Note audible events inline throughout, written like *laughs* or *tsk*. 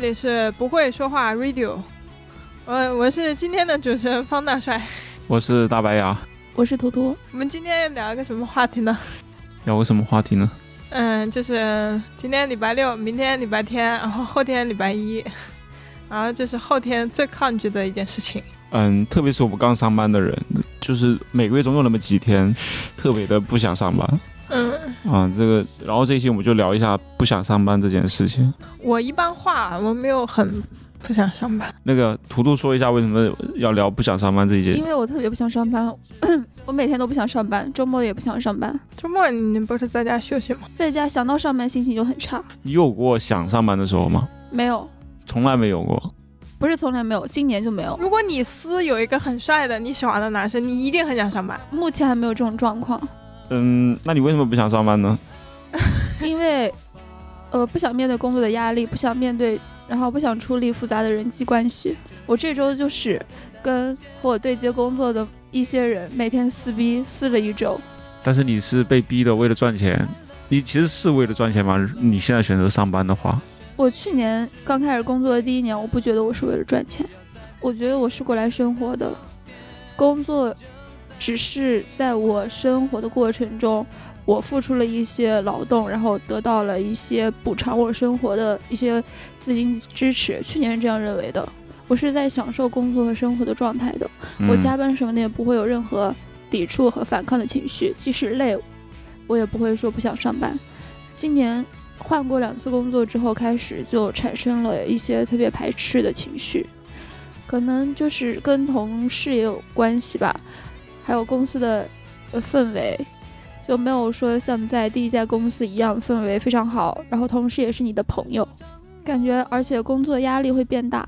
这里是不会说话 Radio，我我是今天的主持人方大帅。我是大白牙，我是图图。我们今天聊一个什么话题呢？聊个什么话题呢？嗯，就是今天礼拜六，明天礼拜天，然后后天礼拜一，*laughs* 然后就是后天最抗拒的一件事情。嗯，特别是我们刚上班的人，就是每个月总有那么几天，特别的不想上班。嗯，啊，这个，然后这一期我们就聊一下不想上班这件事情。我一般话我没有很不想上班。那个图图说一下为什么要聊不想上班这一节因？为我特别不想上班，我每天都不想上班，周末也不想上班，周末你不是在家休息吗？在家想到上班心情就很差。你有过想上班的时候吗？没有，从来没有过。不是从来没有，今年就没有，如果你司有一个很帅的你喜欢的男生，你一定很想上班。目前还没有这种状况，嗯，那你为什么不想上班呢？*laughs* 因为呃不想面对工作的压力，不想面对，然后不想处理复杂的人际关系。我这周就是跟和我对接工作的一些人每天撕逼撕了一周，但是你是被逼的，为了赚钱。你其实是为了赚钱吗？你现在选择上班的话，我去年刚开始工作的第一年，我不觉得我是为了赚钱，我觉得我是过来生活的。工作只是在我生活的过程中，我付出了一些劳动，然后得到了一些补偿我生活的一些资金支持。去年是这样认为的，我是在享受工作和生活的状态的。我嗯加班什么的也不会有任何抵触和反抗的情绪，即使累，我也不会说不想上班。今年换过两次工作之后，开始就产生了一些特别排斥的情绪，可能就是跟同事也有关系吧，还有公司的呃氛围。就没有说像在第一家公司一样氛围非常好，然后同事也是你的朋友，感觉而且工作压力会变大。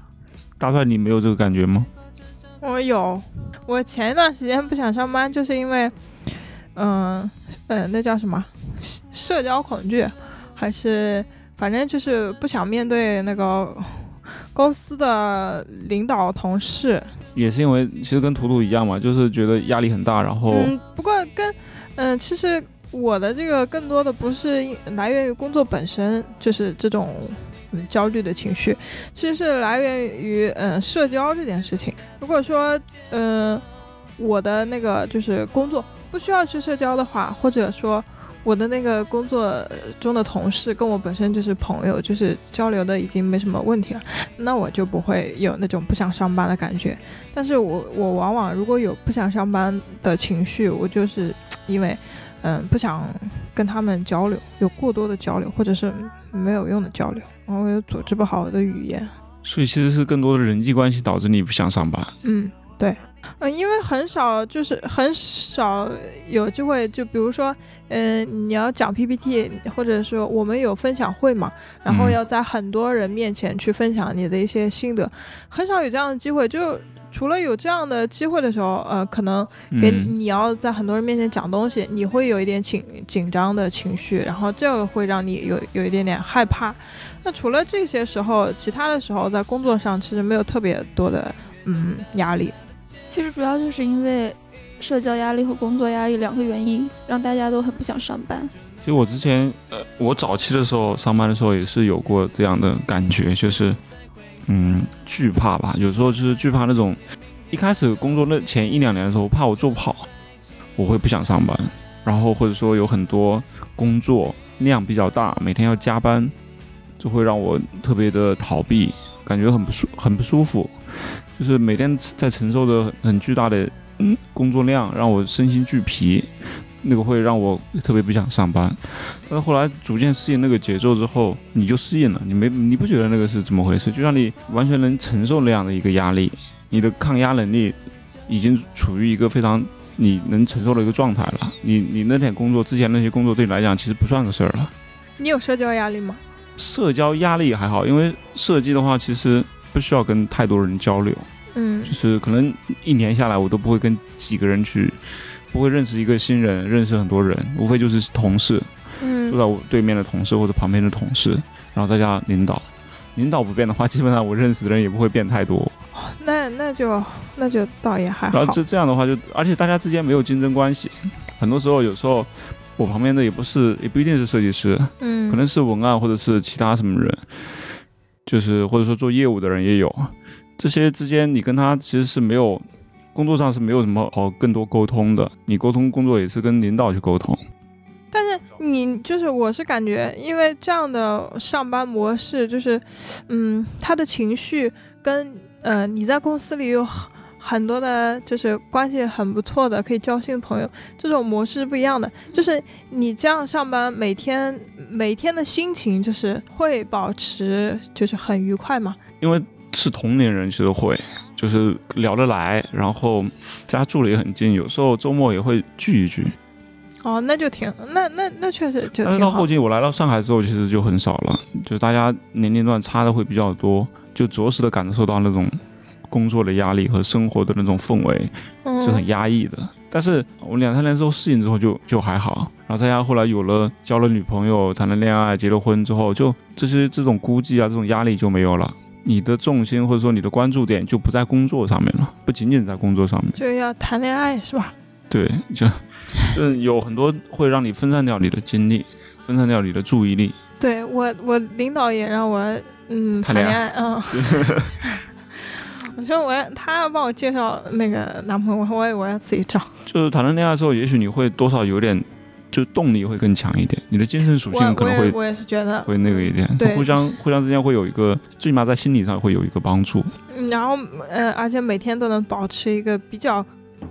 大帅，你没有这个感觉吗？我有，我前一段时间不想上班，就是因为，嗯、呃，那叫什么社社交恐惧，还是反正就是不想面对那个公司的领导同事。也是因为其实跟图图一样嘛，就是觉得压力很大，然后嗯，不过跟嗯、其实我的这个更多的不是来源于工作本身，就是这种。嗯，焦虑的情绪其实是来源于嗯社交这件事情。如果说嗯我的那个就是工作不需要去社交的话，或者说我的那个工作呃中的同事跟我本身就是朋友，就是交流的已经没什么问题了，那我就不会有那种不想上班的感觉。但是我我往往如果有不想上班的情绪，我就是因为嗯不想跟他们交流，有过多的交流，或者是没有用的交流，然后又组织不好的语言。所以其实是更多的人际关系导致你不想上班。嗯，对，嗯，因为很少，就是很少有机会，就比如说，嗯、你要讲 PPT，或者说我们有分享会嘛，然后嗯要在很多人面前去分享你的一些心得，很少有这样的机会。就除了有这样的机会的时候，呃，可能给嗯，你要在很多人面前讲东西，你会有一点紧紧张的情绪，然后这个会让你有有一点点害怕。那除了这些时候，其他的时候在工作上其实没有特别多的嗯压力。其实主要就是因为社交压力和工作压力两个原因，让大家都很不想上班。其实我之前呃，我早期的时候上班的时候也是有过这样的感觉，就是嗯惧怕吧，有时候就是惧怕那种一开始工作那前一两年的时候，怕我做不好，我会不想上班，然后或者说有很多工作量比较大，每天要加班，就会让我特别的逃避，感觉很不舒很不舒服，就是每天在承受着很巨大的嗯工作量，让我身心俱疲，那个会让我特别不想上班。但是后来逐渐适应那个节奏之后，你就适应了，你没你不觉得那个是怎么回事？就让你完全能承受那样的一个压力，你的抗压能力已经处于一个非常你能承受的一个状态了。你你那点工作之前那些工作对你来讲其实不算个事儿了。你有社交压力吗？社交压力还好，因为设计的话其实不需要跟太多人交流，嗯就是可能一年下来我都不会跟几个人去，不会认识一个新人，认识很多人，无非就是同事，嗯坐嗯在我对面的同事或者旁边的同事，然后再加领导。领导不变的话，基本上我认识的人也不会变太多。那那就那就倒也还好然后。这这样的话就，而且大家之间没有竞争关系，很多时候有时候我旁边的也不是，也不一定是设计师，嗯，可能是文案或者是其他什么人，就是或者说做业务的人也有，这些之间你跟他其实是没有工作上是没有什么好更多沟通的，你沟通工作也是跟领导去沟通。但是你就是，我是感觉，因为这样的上班模式，就是，嗯，他的情绪跟呃你在公司里有很很多的，就是关系很不错的可以交心的朋友，这种模式是不一样的。就是你这样上班，每天每天的心情就是会保持就是很愉快嘛。因为是同龄人，其实会就是聊得来，然后家住的也很近，有时候周末也会聚一聚。哦，那就挺，那那那确实就但是到后。期我来到上海之后，其实就很少了，就大家年龄段差的会比较多，就着实的感受到那种工作的压力和生活的那种氛围是很嗯，压抑的。但是我两三年之后适应之后就就还好，然后大家后来有了交了女朋友、谈了恋爱、结了婚之后，就这些这种孤寂啊、这种压力就没有了。你的重心或者说你的关注点就不在工作上面了，不仅仅在工作上面。就要谈恋爱是吧？对，*laughs* 就就是有很多会让你分散掉你的精力，分散掉你的注意力。对我，我领导也让我嗯谈恋爱，嗯。*laughs* 我说我要他要帮我介绍那个男朋友，我也我要自己找。就是谈了恋爱之后，也许你会多少有点，就动力会更强一点，你的精神属性可能会我也是觉得，会那个一点，对互相互相之间会有一个，最起码在心理上会有一个帮助。嗯然后呃，而且每天都能保持一个比较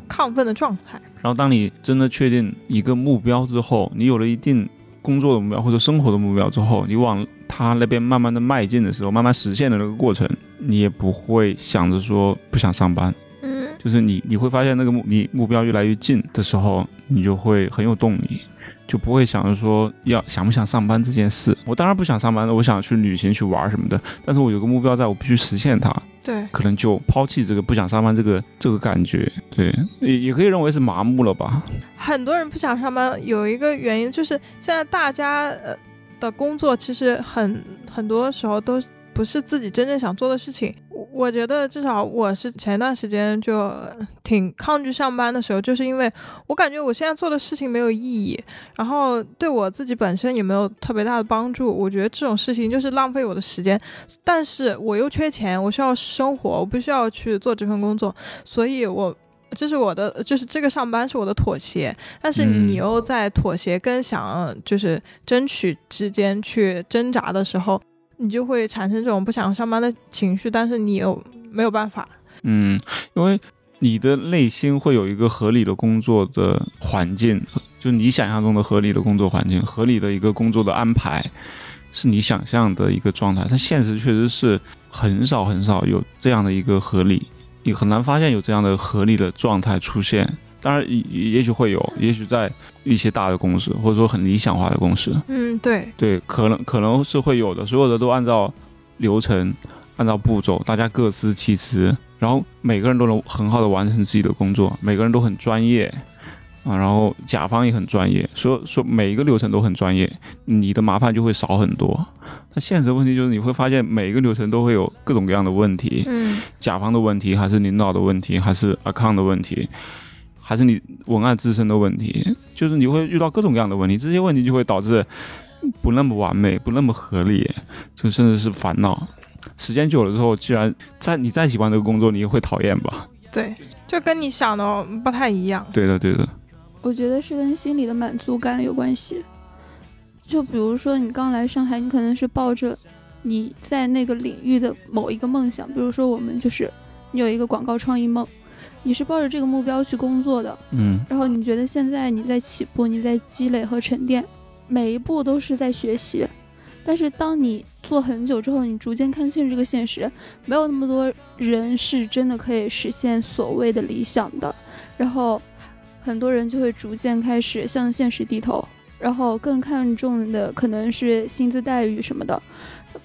亢奋的状态。然后当你真的确定一个目标之后，你有了一定工作的目标或者生活的目标之后，你往他那边慢慢的迈进的时候，慢慢实现的那个过程，你也不会想着说不想上班，嗯，就是你你会发现那个目你目标越来越近的时候，你就会很有动力，就不会想着说要想不想上班这件事。我当然不想上班了，我想去旅行去玩什么的，但是我有个目标在，我必须实现它，对，可能就抛弃这个不想上班这个这个感觉，对，也也可以认为是麻木了吧。很多人不想上班，有一个原因就是现在大家呃的工作其实很很多时候都不是自己真正想做的事情。我我觉得至少我是前段时间就呃挺抗拒上班的时候，就是因为我感觉我现在做的事情没有意义，然后对我自己本身也没有特别大的帮助。我觉得这种事情就是浪费我的时间，但是我又缺钱，我需要生活，我必须要去做这份工作，所以我。这是我的，就是这个上班是我的妥协，但是嗯你又在妥协跟想就是争取之间去挣扎的时候，你就会产生这种不想上班的情绪，但是你又没有办法。嗯，因为你的内心会有一个合理的工作的环境，就你想象中的合理的工作环境，合理的一个工作的安排，是你想象的一个状态。但现实确实是很少很少有这样的一个合理，你很难发现有这样的合理的状态出现。当然，也也许会有，也许在一些大的公司，或者说很理想化的公司，嗯，对，对，可能可能是会有的，所有的都按照流程、按照步骤，大家各司其职，然后每个人都能很好的完成自己的工作，每个人都很专业啊，然后甲方也很专业，所说每一个流程都很专业，你的麻烦就会少很多。但现实问题就是你会发现每一个流程都会有各种各样的问题，嗯，甲方的问题，还是领导的问题，还是 account 的问题，还是你文案自身的问题，就是你会遇到各种各样的问题，这些问题就会导致不那么完美，不那么合理，就甚至是烦恼。时间久了之后，既然再你再喜欢这个工作，你也会讨厌吧？对，就跟你想的不太一样。对的，对的，我觉得是跟心理的满足感有关系。就比如说你刚来上海，你可能是抱着你在那个领域的某一个梦想，比如说我们就是你有一个广告创意梦，你是抱着这个目标去工作的，嗯。然后你觉得现在你在起步，你在积累和沉淀，每一步都是在学习。但是当你做很久之后，你逐渐看清这个现实，没有那么多人是真的可以实现所谓的理想的，然后很多人就会逐渐开始向现实低头，然后更看重的可能是薪资待遇什么的，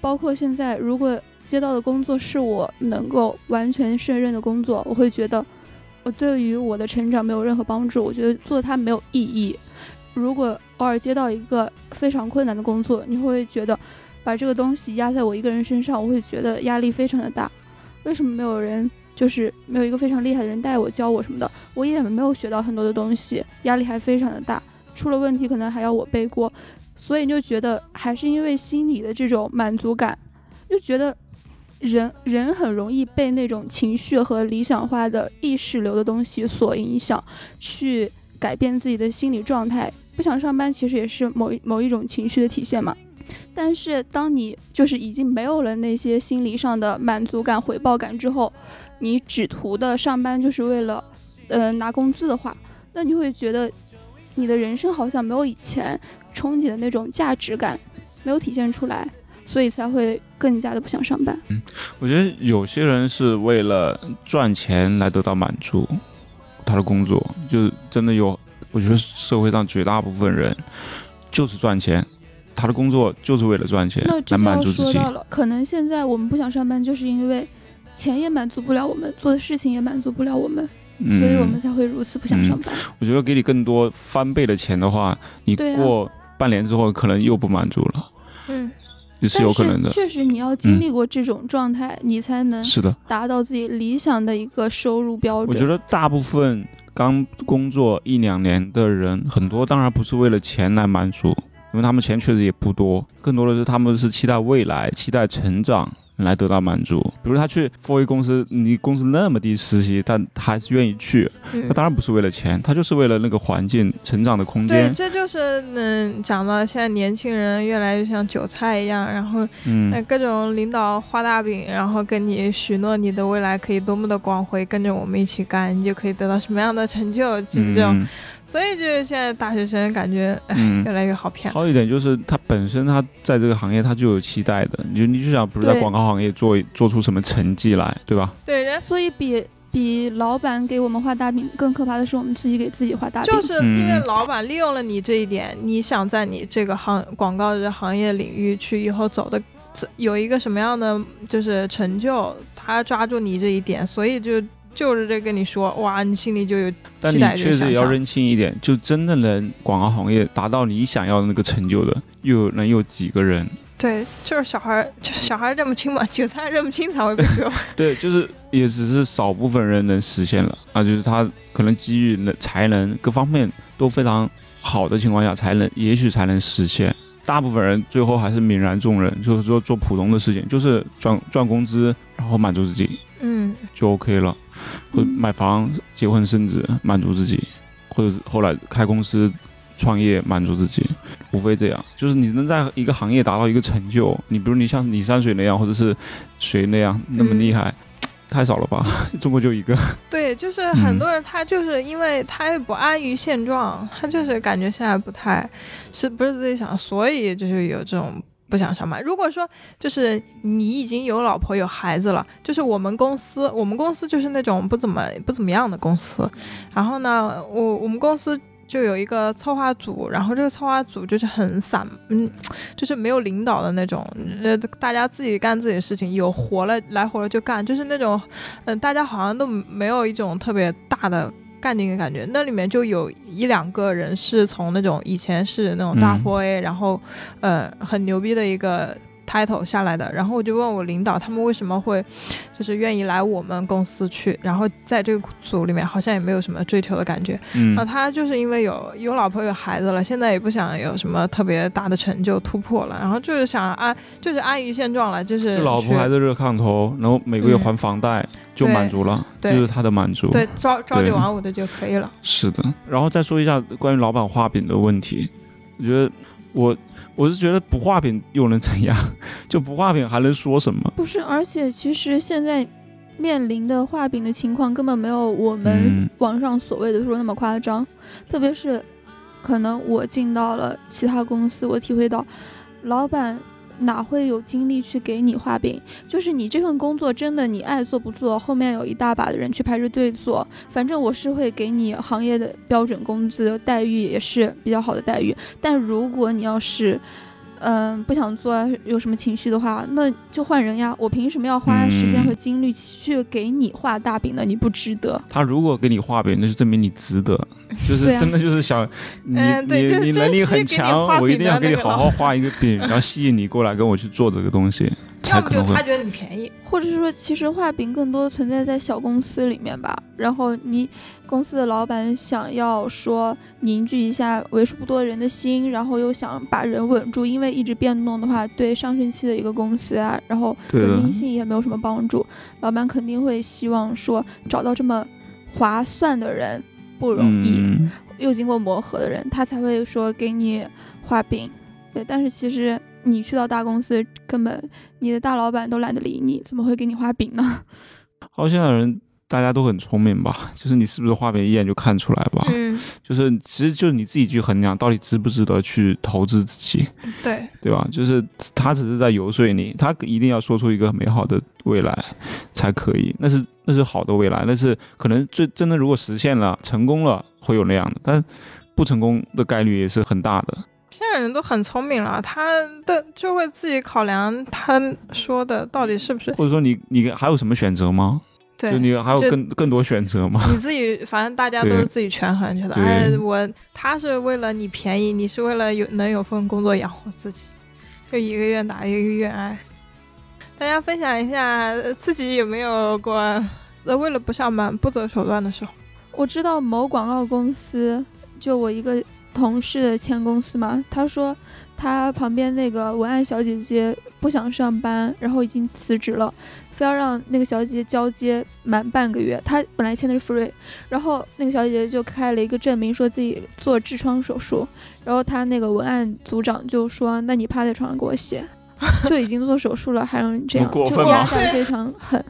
包括现在如果接到的工作是我能够完全胜任的工作，我会觉得我对于我的成长没有任何帮助，我觉得做它没有意义。如果偶尔接到一个非常困难的工作，你会觉得把这个东西压在我一个人身上，我会觉得压力非常的大。为什么没有人就是没有一个非常厉害的人带我教我什么的？我也没有学到很多的东西，压力还非常的大。出了问题可能还要我背锅，所以你就觉得还是因为心理的这种满足感，就觉得人人很容易被那种情绪和理想化的意识流的东西所影响，去改变自己的心理状态。不想上班其实也是某一某一种情绪的体现嘛。但是当你就是已经没有了那些心理上的满足感、回报感之后，你只图的上班就是为了，呃，拿工资的话，那你会觉得你的人生好像没有以前憧憬的那种价值感没有体现出来，所以才会更加的不想上班。嗯我觉得有些人是为了赚钱来得到满足，他的工作就真的有。我觉得社会上绝大部分人就是赚钱，他的工作就是为了赚钱那来这就要满足自己。说到了，可能现在我们不想上班，就是因为钱也满足不了我们，做的事情也满足不了我们，嗯，所以我们才会如此不想上班。我觉得给你更多翻倍的钱的话，你过半年之后可能又不满足了，嗯，也是有可能的确实你要经历过这种状态，你才能是的，达到自己理想的一个收入标准。我觉得大部分刚工作一两年的人，很多当然不是为了钱来满足，因为他们钱确实也不多，更多的是他们是期待未来、期待成长来得到满足。比如他去4 A 公司，你工资那么低实习，但他还是愿意去，嗯他当然不是为了钱，他就是为了那个环境、成长的空间对，间。这就是嗯，讲到现在年轻人越来越像韭菜一样，然后那嗯，各种领导画大饼，然后跟你许诺你的未来可以多么的光辉，跟着我们一起干，你就可以得到什么样的成就，就是这种。嗯所以就是现在大学生感觉，哎，嗯越来越好骗。好一点就是他本身他在这个行业他就有期待的，你就你就想，比如在对广告行业做做出什么成绩来，对吧？对，人所以比比老板给我们画大饼更可怕的是我们自己给自己画大饼。就是因为嗯老板利用了你这一点，你想在你这个行广告这行业领域去以后走的有一个什么样的就是成就，他抓住你这一点，所以就就是这跟你说，哇，你心里就有但你确实也要认认清一点，就真的能广告行业达到你想要的那个成就的，又能有几个人？对，就是小孩儿，就是小孩儿认不清嘛，韭菜认不清才会被割。*laughs* 对，就是也只是少部分人能实现了啊，就是他可能机遇、能才能各方面都非常好的情况下，才能也许才能实现。大部分人最后还是泯然众人，就是说做普通的事情，就是赚赚工资，然后满足自己嗯，就 OK 了，或者买房、结婚、生子满足自己，或者是后来开公司、创业满足自己，无非这样。就是你能在一个行业达到一个成就，你比如你像李山水那样，或者是谁那样那么嗯厉害，太少了吧？*laughs* 中国就一个。对，就是嗯很多人他就是因为他也不安于现状，他就是感觉现在不太是不是自己想，所以就是有这种不想上班。如果说就是你已经有老婆有孩子了，就是我们公司，我们公司就是那种不怎么不怎么样的公司，然后呢，我我们公司。就有一个策划组，然后这个策划组就是很散，嗯，就是没有领导的那种，呃，大家自己干自己的事情，有活了来活了就干，就是那种嗯，大家好像都没有一种特别大的干劲的感觉。那里面就有一两个人是从那种以前是那种大嗯 f A，、然后呃很牛逼的一个 title 下来的。然后我就问我领导，他们为什么会就是愿意来我们公司去，然后在这个组里面好像也没有什么追求的感觉。嗯啊，他就是因为有有老婆有孩子了，现在也不想有什么特别大的成就突破了，然后就是想安就是安于现状了，就是就老婆去还是热炕头，然后每个月嗯还房贷，就满足了，对就是他的满足。对朝朝九晚五的就可以了。是的，然后再说一下关于老板画饼的问题，我觉得我我是觉得不画饼又能怎样？*laughs* 就不画饼还能说什么？不是，而且其实现在面临的画饼的情况根本没有我们嗯网上所谓的说那么夸张，特别是可能我进到了其他公司，我体会到老板。哪会有精力去给你画饼？就是你这份工作真的你爱做不做，后面有一大把的人去排着队做。反正我是会给你行业的标准工资，待遇也是比较好的待遇。但如果你要是嗯，不想做，有什么情绪的话，那就换人呀。我凭什么要花时间嗯和精力去给你画大饼呢？你不值得。他如果给你画饼，那就证明你值得，就是真的就是想 *laughs* 你、嗯对就是你你能力很强，我一定要给你好好画一个饼，然后吸引你过来跟我去做这个东西，才要么就他觉得你便宜，或者是说，其实画饼更多存在在小公司里面吧。然后你公司的老板想要说凝聚一下为数不多人的心，然后又想把人稳住，因为一直变动的话，对上升期的一个公司啊，然后稳定性也没有什么帮助。老板肯定会希望说找到这么划算的人不容易，嗯，又经过磨合的人，他才会说给你画饼。对，但是其实你去到大公司，根本你的大老板都懒得理你，怎么会给你画饼呢？*laughs* 好，现在的人大家都很聪明吧？*laughs* 就是你是不是画饼一眼就看出来吧？嗯，就是其实就是你自己去衡量到底值不值得去投资自己，对，对吧？就是他只是在游说你，他一定要说出一个美好的未来才可以，那是那是好的未来，但是可能最真的如果实现了成功了会有那样的，但不成功的概率也是很大的。现在人都很聪明了，他的就会自己考量他说的到底是不是或者说你你还有什么选择吗？对就。你还有更更多选择吗？你自己，反正大家都是自己权衡，觉得对哎，我他是为了你便宜，你是为了有能有份工作养活自己，就一个愿打一个愿挨。大家分享一下呃自己有没有过呃为了不上班不择手段的时候？我知道某广告公司，就我一个同事的前公司嘛，他说他旁边那个文案小姐姐不想上班，然后已经辞职了，非要让那个小姐姐交接满半个月。他本来签的是 free，然后那个小姐姐就开了一个证明，说自己做痔疮手术，然后他那个文案组长就说：“那你趴在床上给我写。”就已经做手术了，还让你这样，就压榨非常狠。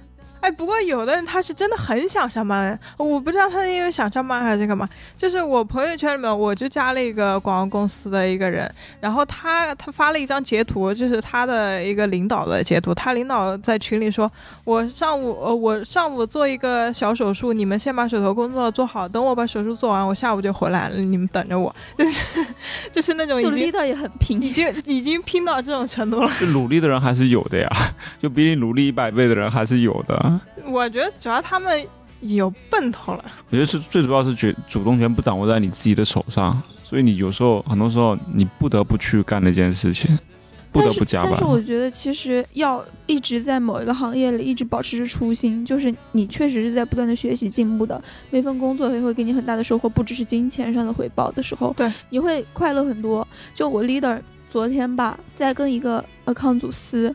哎，不过有的人他是真的很想上班，我不知道他是因为想上班还是干嘛。就是我朋友圈里面，我就加了一个广告公司的一个人，然后他他发了一张截图，就是他的一个领导的截图。他领导在群里说：“我上午呃我上午做一个小手术，你们先把手头工作做好，等我把手术做完，我下午就回来了，你们等着我。*laughs* ”就是就是那种就已经 leader 也很拼，已经已经拼到这种程度了。*laughs* 就努力的人还是有的呀，就比你努力一百倍的人还是有的。我觉得主要他们有奔头了。我觉得是最主要是决主动权不掌握在你自己的手上，所以你有时候很多时候你不得不去干那件事情，不得不加班但是。我觉得其实要一直在某一个行业里一直保持着初心，就是你确实是在不断的学习进步的，每份工作也会给你很大的收获，不只是金钱上的回报的时候，对，你会快乐很多。就我 leader 昨天吧，在跟一个 account 组撕。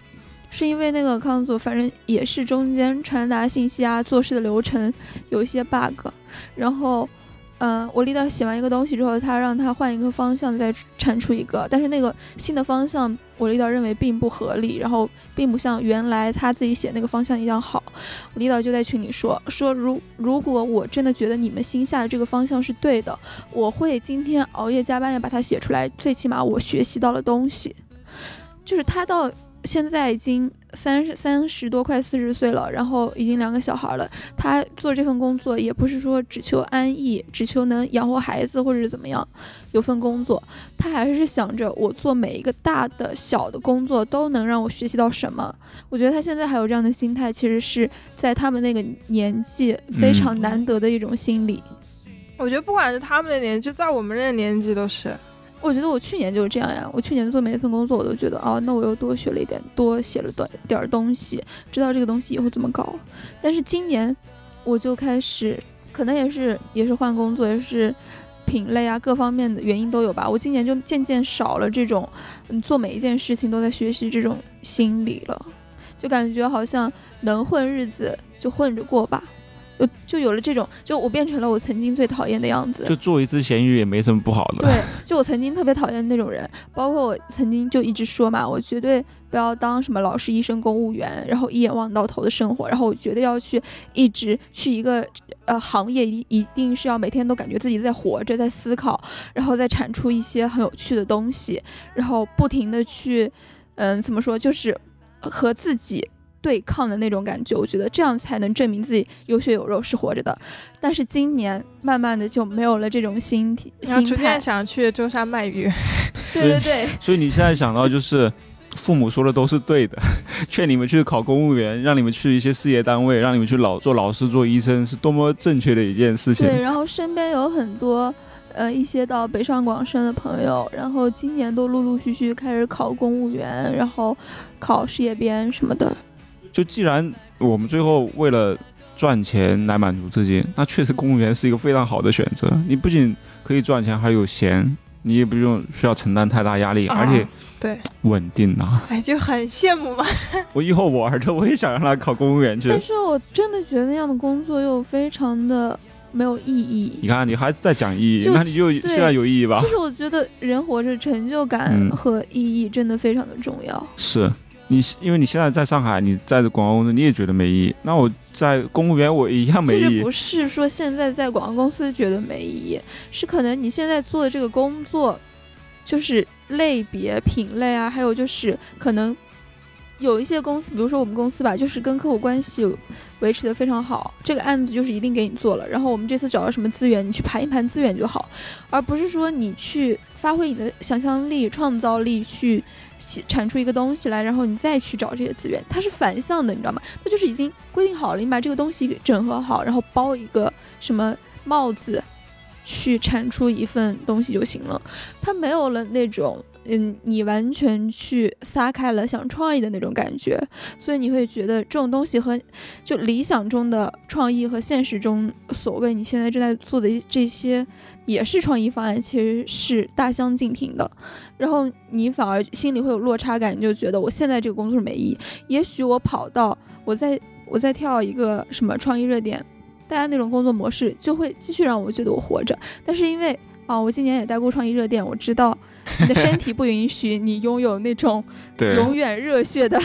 是因为那个康组，反正也是中间传达信息啊、做事的流程有一些 bug，然后，嗯、我 leader 写完一个东西之后，他让他换一个方向再产出一个，但是那个新的方向，我 leader 认为并不合理，然后并不像原来他自己写那个方向一样好。我 leader 就在群里说说，如如果我真的觉得你们新下的这个方向是对的，我会今天熬夜加班也把它写出来，最起码我学习到了东西。就是他到现在已经三十三十多，快四十岁了，然后已经两个小孩了。他做这份工作也不是说只求安逸，只求能养活孩子或者是怎么样，有份工作，他还是想着我做每一个大的、小的工作都能让我学习到什么。我觉得他现在还有这样的心态，其实是在他们那个年纪非常难得的一种心理。我觉得不管是他们的年纪，在我们这个年纪都是。我觉得我去年就是这样呀，我去年做每一份工作，我都觉得哦，那我又多学了一点，多写了点点儿东西，知道这个东西以后怎么搞。但是今年我就开始，可能也是也是换工作，也是品类啊各方面的原因都有吧。我今年就渐渐少了这种，嗯，做每一件事情都在学习这种心理了，就感觉好像能混日子就混着过吧。就就有了这种，就我变成了我曾经最讨厌的样子。就做一次咸鱼也没什么不好的。对，就我曾经特别讨厌那种人，包括我曾经就一直说嘛，我绝对不要当什么老师、医生、公务员，然后一眼望到头的生活，然后我绝对要去一直去一个呃行业，一一定是要每天都感觉自己在活着，在思考，然后再产出一些很有趣的东西，然后不停的去，嗯，怎么说，就是和自己。对抗的那种感觉，我觉得这样才能证明自己有血有肉是活着的。但是今年慢慢的就没有了这种心体心态逐渐，想去舟山卖鱼，对对对，所以你现在想到就是。父母说的都是对的，劝你们去考公务员，让你们去一些事业单位，让你们去老做老师、做医生，是多么正确的一件事情。对，然后身边有很多，呃一些到北上广深的朋友，然后今年都陆陆续续开始考公务员，然后考事业编什么的。就既然我们最后为了赚钱来满足自己，那确实公务员是一个非常好的选择。你不仅可以赚钱，还有闲，你也不用需要承担太大压力，啊而且对，稳定啊！哎，就很羡慕嘛。*laughs* 我以后我儿子我也想让他考公务员去。但是我真的觉得那样的工作又非常的没有意义。你看，你还在讲意义，那你就现在有意义吧其？实我觉得人活着成就感嗯和意义真的非常的重要。是你，因为你现在在上海，你在广告公司，你也觉得没意义。那我在公务员，我一样没意义其实不。是说现在在广告公司觉得没意义，是可能你现在做的这个工作，就是类别、品类啊，还有就是可能有一些公司，比如说我们公司吧，就是跟客户关系维持的非常好，这个案子就是一定给你做了，然后我们这次找到什么资源，你去盘一盘资源就好，而不是说你去发挥你的想象力、创造力去产出一个东西来，然后你再去找这些资源，它是反向的，你知道吗？它就是已经规定好了，你把这个东西给整合好，然后包一个什么帽子，去产出一份东西就行了。它没有了那种，嗯，你完全去撒开了想创意的那种感觉，所以你会觉得这种东西和就理想中的创意和现实中所谓你现在正在做的这些。也是创意方案，其实是大相径庭的，然后你反而心里会有落差感，你就觉得我现在这个工作是没意义。也许我跑到我在我在跳一个什么创意热点，大家那种工作模式就会继续让我觉得我活着。但是因为啊，我今年也待过创意热电，我知道你的身体不允许你拥有那种 *laughs* 对，永远热血的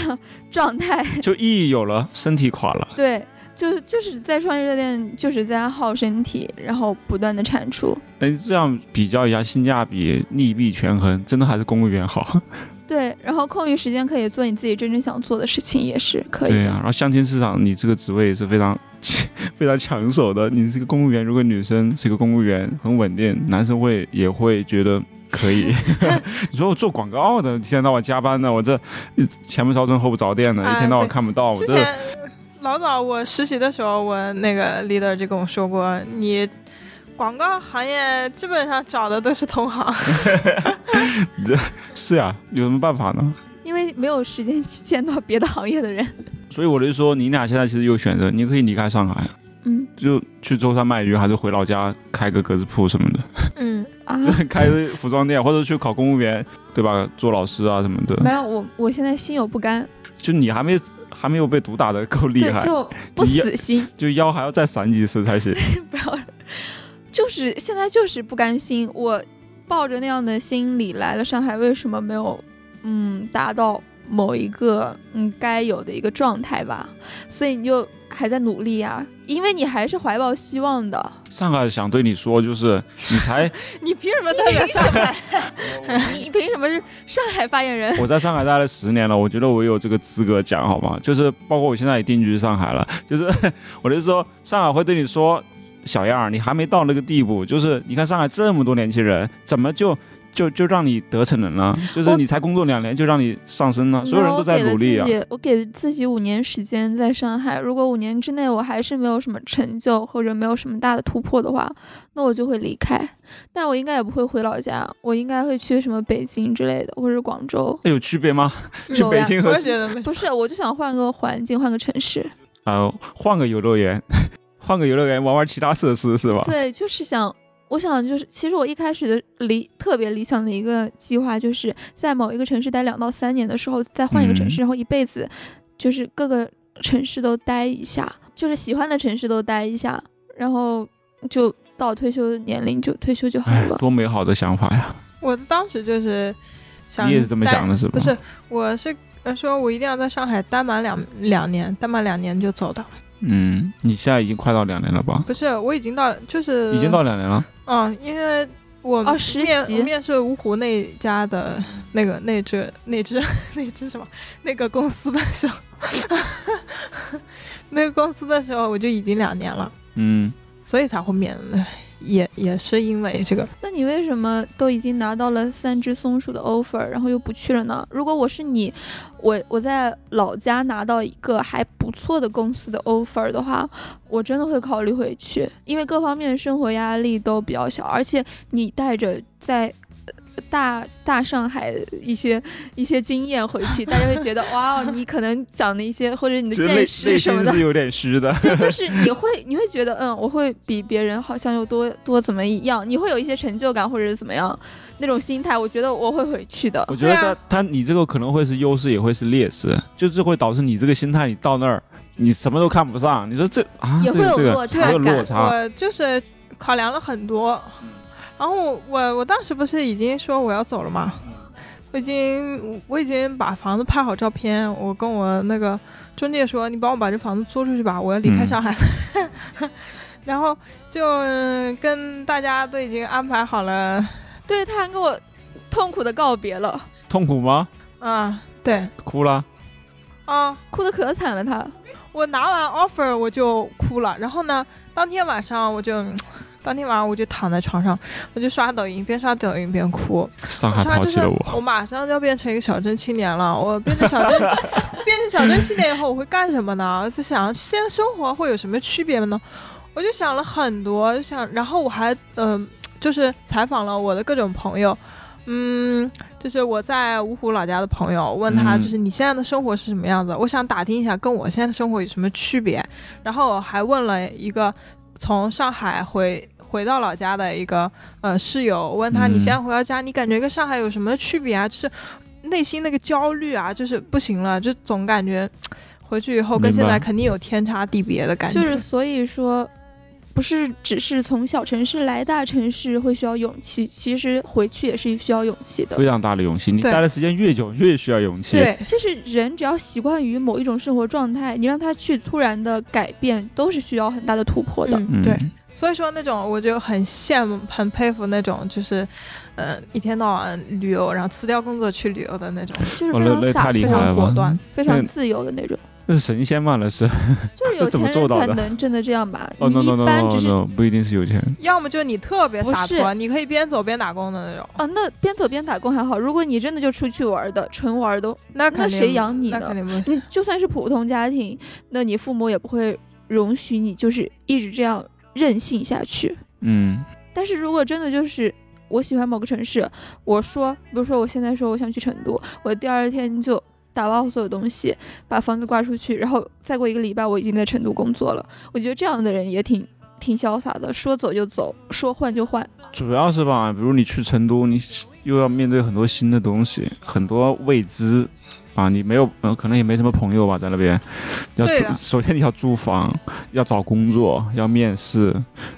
状态。*laughs* 就意义有了，身体垮了。对，就就是在创意热电，就是在耗身体，然后不断的产出。哎，这样比较一下，性价比、利弊权衡，真的还是公务员好。对，然后空余时间可以做你自己真正想做的事情，也是可以的。对啊，然后相亲市场，你这个职位也是非常 *laughs* 非常抢手的。你是个公务员，如果女生是个公务员，很稳定，男生会也会觉得可以。*laughs* *laughs* 你说我做广告的，一天到晚加班的，我这前不着村后不着店的，啊一天到晚看不到，我这之前老早我实习的时候，我那个 leader 就跟我说过，你广告行业基本上找的都是同行。这是呀，有什么办法呢？因为没有时间去见到别的行业的人。所以我就说，你俩现在其实有选择，你可以离开上海，嗯就去舟山卖鱼，还是回老家开个格子铺什么的，嗯，*laughs* 啊，开服装店，或者去考公务员，对吧？做老师啊什么的。没有，我我现在心有不甘，就你还没还没有被毒打的够厉，害，就不死心，就腰还要再闪几次才行。*laughs* 不要，就是现在就是不甘心。我抱着那样的心理来了上海，为什么没有嗯达到某一个嗯该有的一个状态吧？所以你就还在努力啊、因为你还是怀抱希望的。上海想对你说，就是你才 *laughs* 你凭什么代表上海？*laughs* 你凭什么是上海发言人？*laughs* 我在上海待了十年了，我觉得我有这个资格讲，好吗？就是包括我现在也定居上海了，就是我就是说，上海会对你说，小样儿，你还没到那个地步。就是你看上海这么多年轻人，怎么就就就让你得逞了呢？就是你才工作两年就让你上升了，所有人都在努力啊那我。给了自己我给自己五年时间在上海，如果五年之内我还是没有什么成就或者没有什么大的突破的话，那我就会离开。但我应该也不会回老家，我应该会去什么北京之类的，或者广州。那有区别吗？去北京和不是，我就想换个环境，换个城市。呃换个游乐园，换个游乐园玩玩其他设施是吧？对，就是想，我想就是，其实我一开始的理特别理想的一个计划，就是在某一个城市待两到三年的时候，再换一个城市，嗯然后一辈子就是各个城市都待一下，就是喜欢的城市都待一下，然后就到退休年龄就退休就好哎，了。多美好的想法呀！我当时就是想，你也是这么想的是吧不是，我是呃说我一定要在上海待满两两年，待满两年就走的。嗯，你现在已经快到两年了吧？不是，我已经到，就是已经到两年了。嗯，因为我哦实面习我面试芜湖那家的 *laughs* 那个那只那只 *laughs* 那只什么那个公司的时候，*laughs* 那个公司的时候我就已经两年了，嗯，所以才会面也也是因为这个。那你为什么都已经拿到了三只松鼠的 offer，然后又不去了呢？如果我是你，我我在老家拿到一个还不错的公司的 offer 的话，我真的会考虑回去，因为各方面生活压力都比较小，而且你带着在。大大上海一些一些经验回去，大家会觉得 *laughs* 哇哦，你可能讲的一些或者你的见识什么的，是有点虚的。*laughs* 对就是 *laughs* 你会你会觉得嗯，我会比别人好像又多多怎么样，你会有一些成就感或者是怎么样那种心态，我觉得我会回去的。我觉得他他你这个可能会是优势，也会是劣势，就是会导致你这个心态，你到那儿你什么都看不上。你说这啊，也会有落差感。我就是考量了很多。然后我我当时不是已经说我要走了吗？我已经我已经把房子拍好照片，我跟我那个中介说，你帮我把这房子租出去吧，我要离开上海。*laughs* 然后就跟大家都已经安排好了。对他还跟我痛苦的告别了。痛苦吗？啊，对。哭了。啊，哭的可惨了。他，我拿完 offer 我就哭了。然后呢，当天晚上我就。当天晚上我就躺在床上，我就刷抖音，边刷抖音边哭。上海抛弃了我。我马上就要变成一个小镇青年了。我变成小镇，*laughs* 变成小镇青年以后，我会干什么呢？我在想，现在生活会有什么区别呢？我就想了很多，就想，然后我还嗯，就是采访了我的各种朋友，嗯，就是我在芜湖老家的朋友，问他就是你现在的生活是什么样子？我想打听一下跟我现在的生活有什么区别。然后我还问了一个从上海回。回到老家的一个呃室友，问他你现在回到家，你感觉跟上海有什么区别啊？就是内心那个焦虑啊，就是不行了，就总感觉 *tsk* 回去以后跟现在肯定有天差地别的感觉。就是所以说，不是只是从小城市来大城市会需要勇气，其实回去也是需要勇气的，非常大的勇气。你待的时间越久，越需要勇气。对，其实人只要习惯于某一种生活状态，你让他去突然的改变，都是需要很大的突破的。对。所以说那种我就很羡慕、很佩服那种，就是，嗯，一天到晚旅游，然后辞掉工作去旅游的那种，就是非常洒、非常果断、非常自由的那种。那是神仙嘛？那是，就是 *laughs* 有钱人才能真的这样吧？你一般只是不一定是有钱人，要么就是你特别洒脱，你可以边走边打工的那种。啊，那边走边打工还好。如果你真的就出去玩的，纯玩的，那那谁养你呢？你就算是普通家庭，那你父母也不会容许你就是一直这样。任性下去，嗯，但是如果真的就是我喜欢某个城市，我说，比如说我现在说我想去成都，我第二天就打包所有东西，把房子挂出去，然后再过一个礼拜我已经在成都工作了。我觉得这样的人也挺 *laughs* 挺潇洒的，说走就走，说换就换。主要是吧，比如你去成都，你又要面对很多新的东西，很多未知。啊，你没有，呃，可能也没什么朋友吧，在那边，要租，首先你要租房，要找工作，要面试，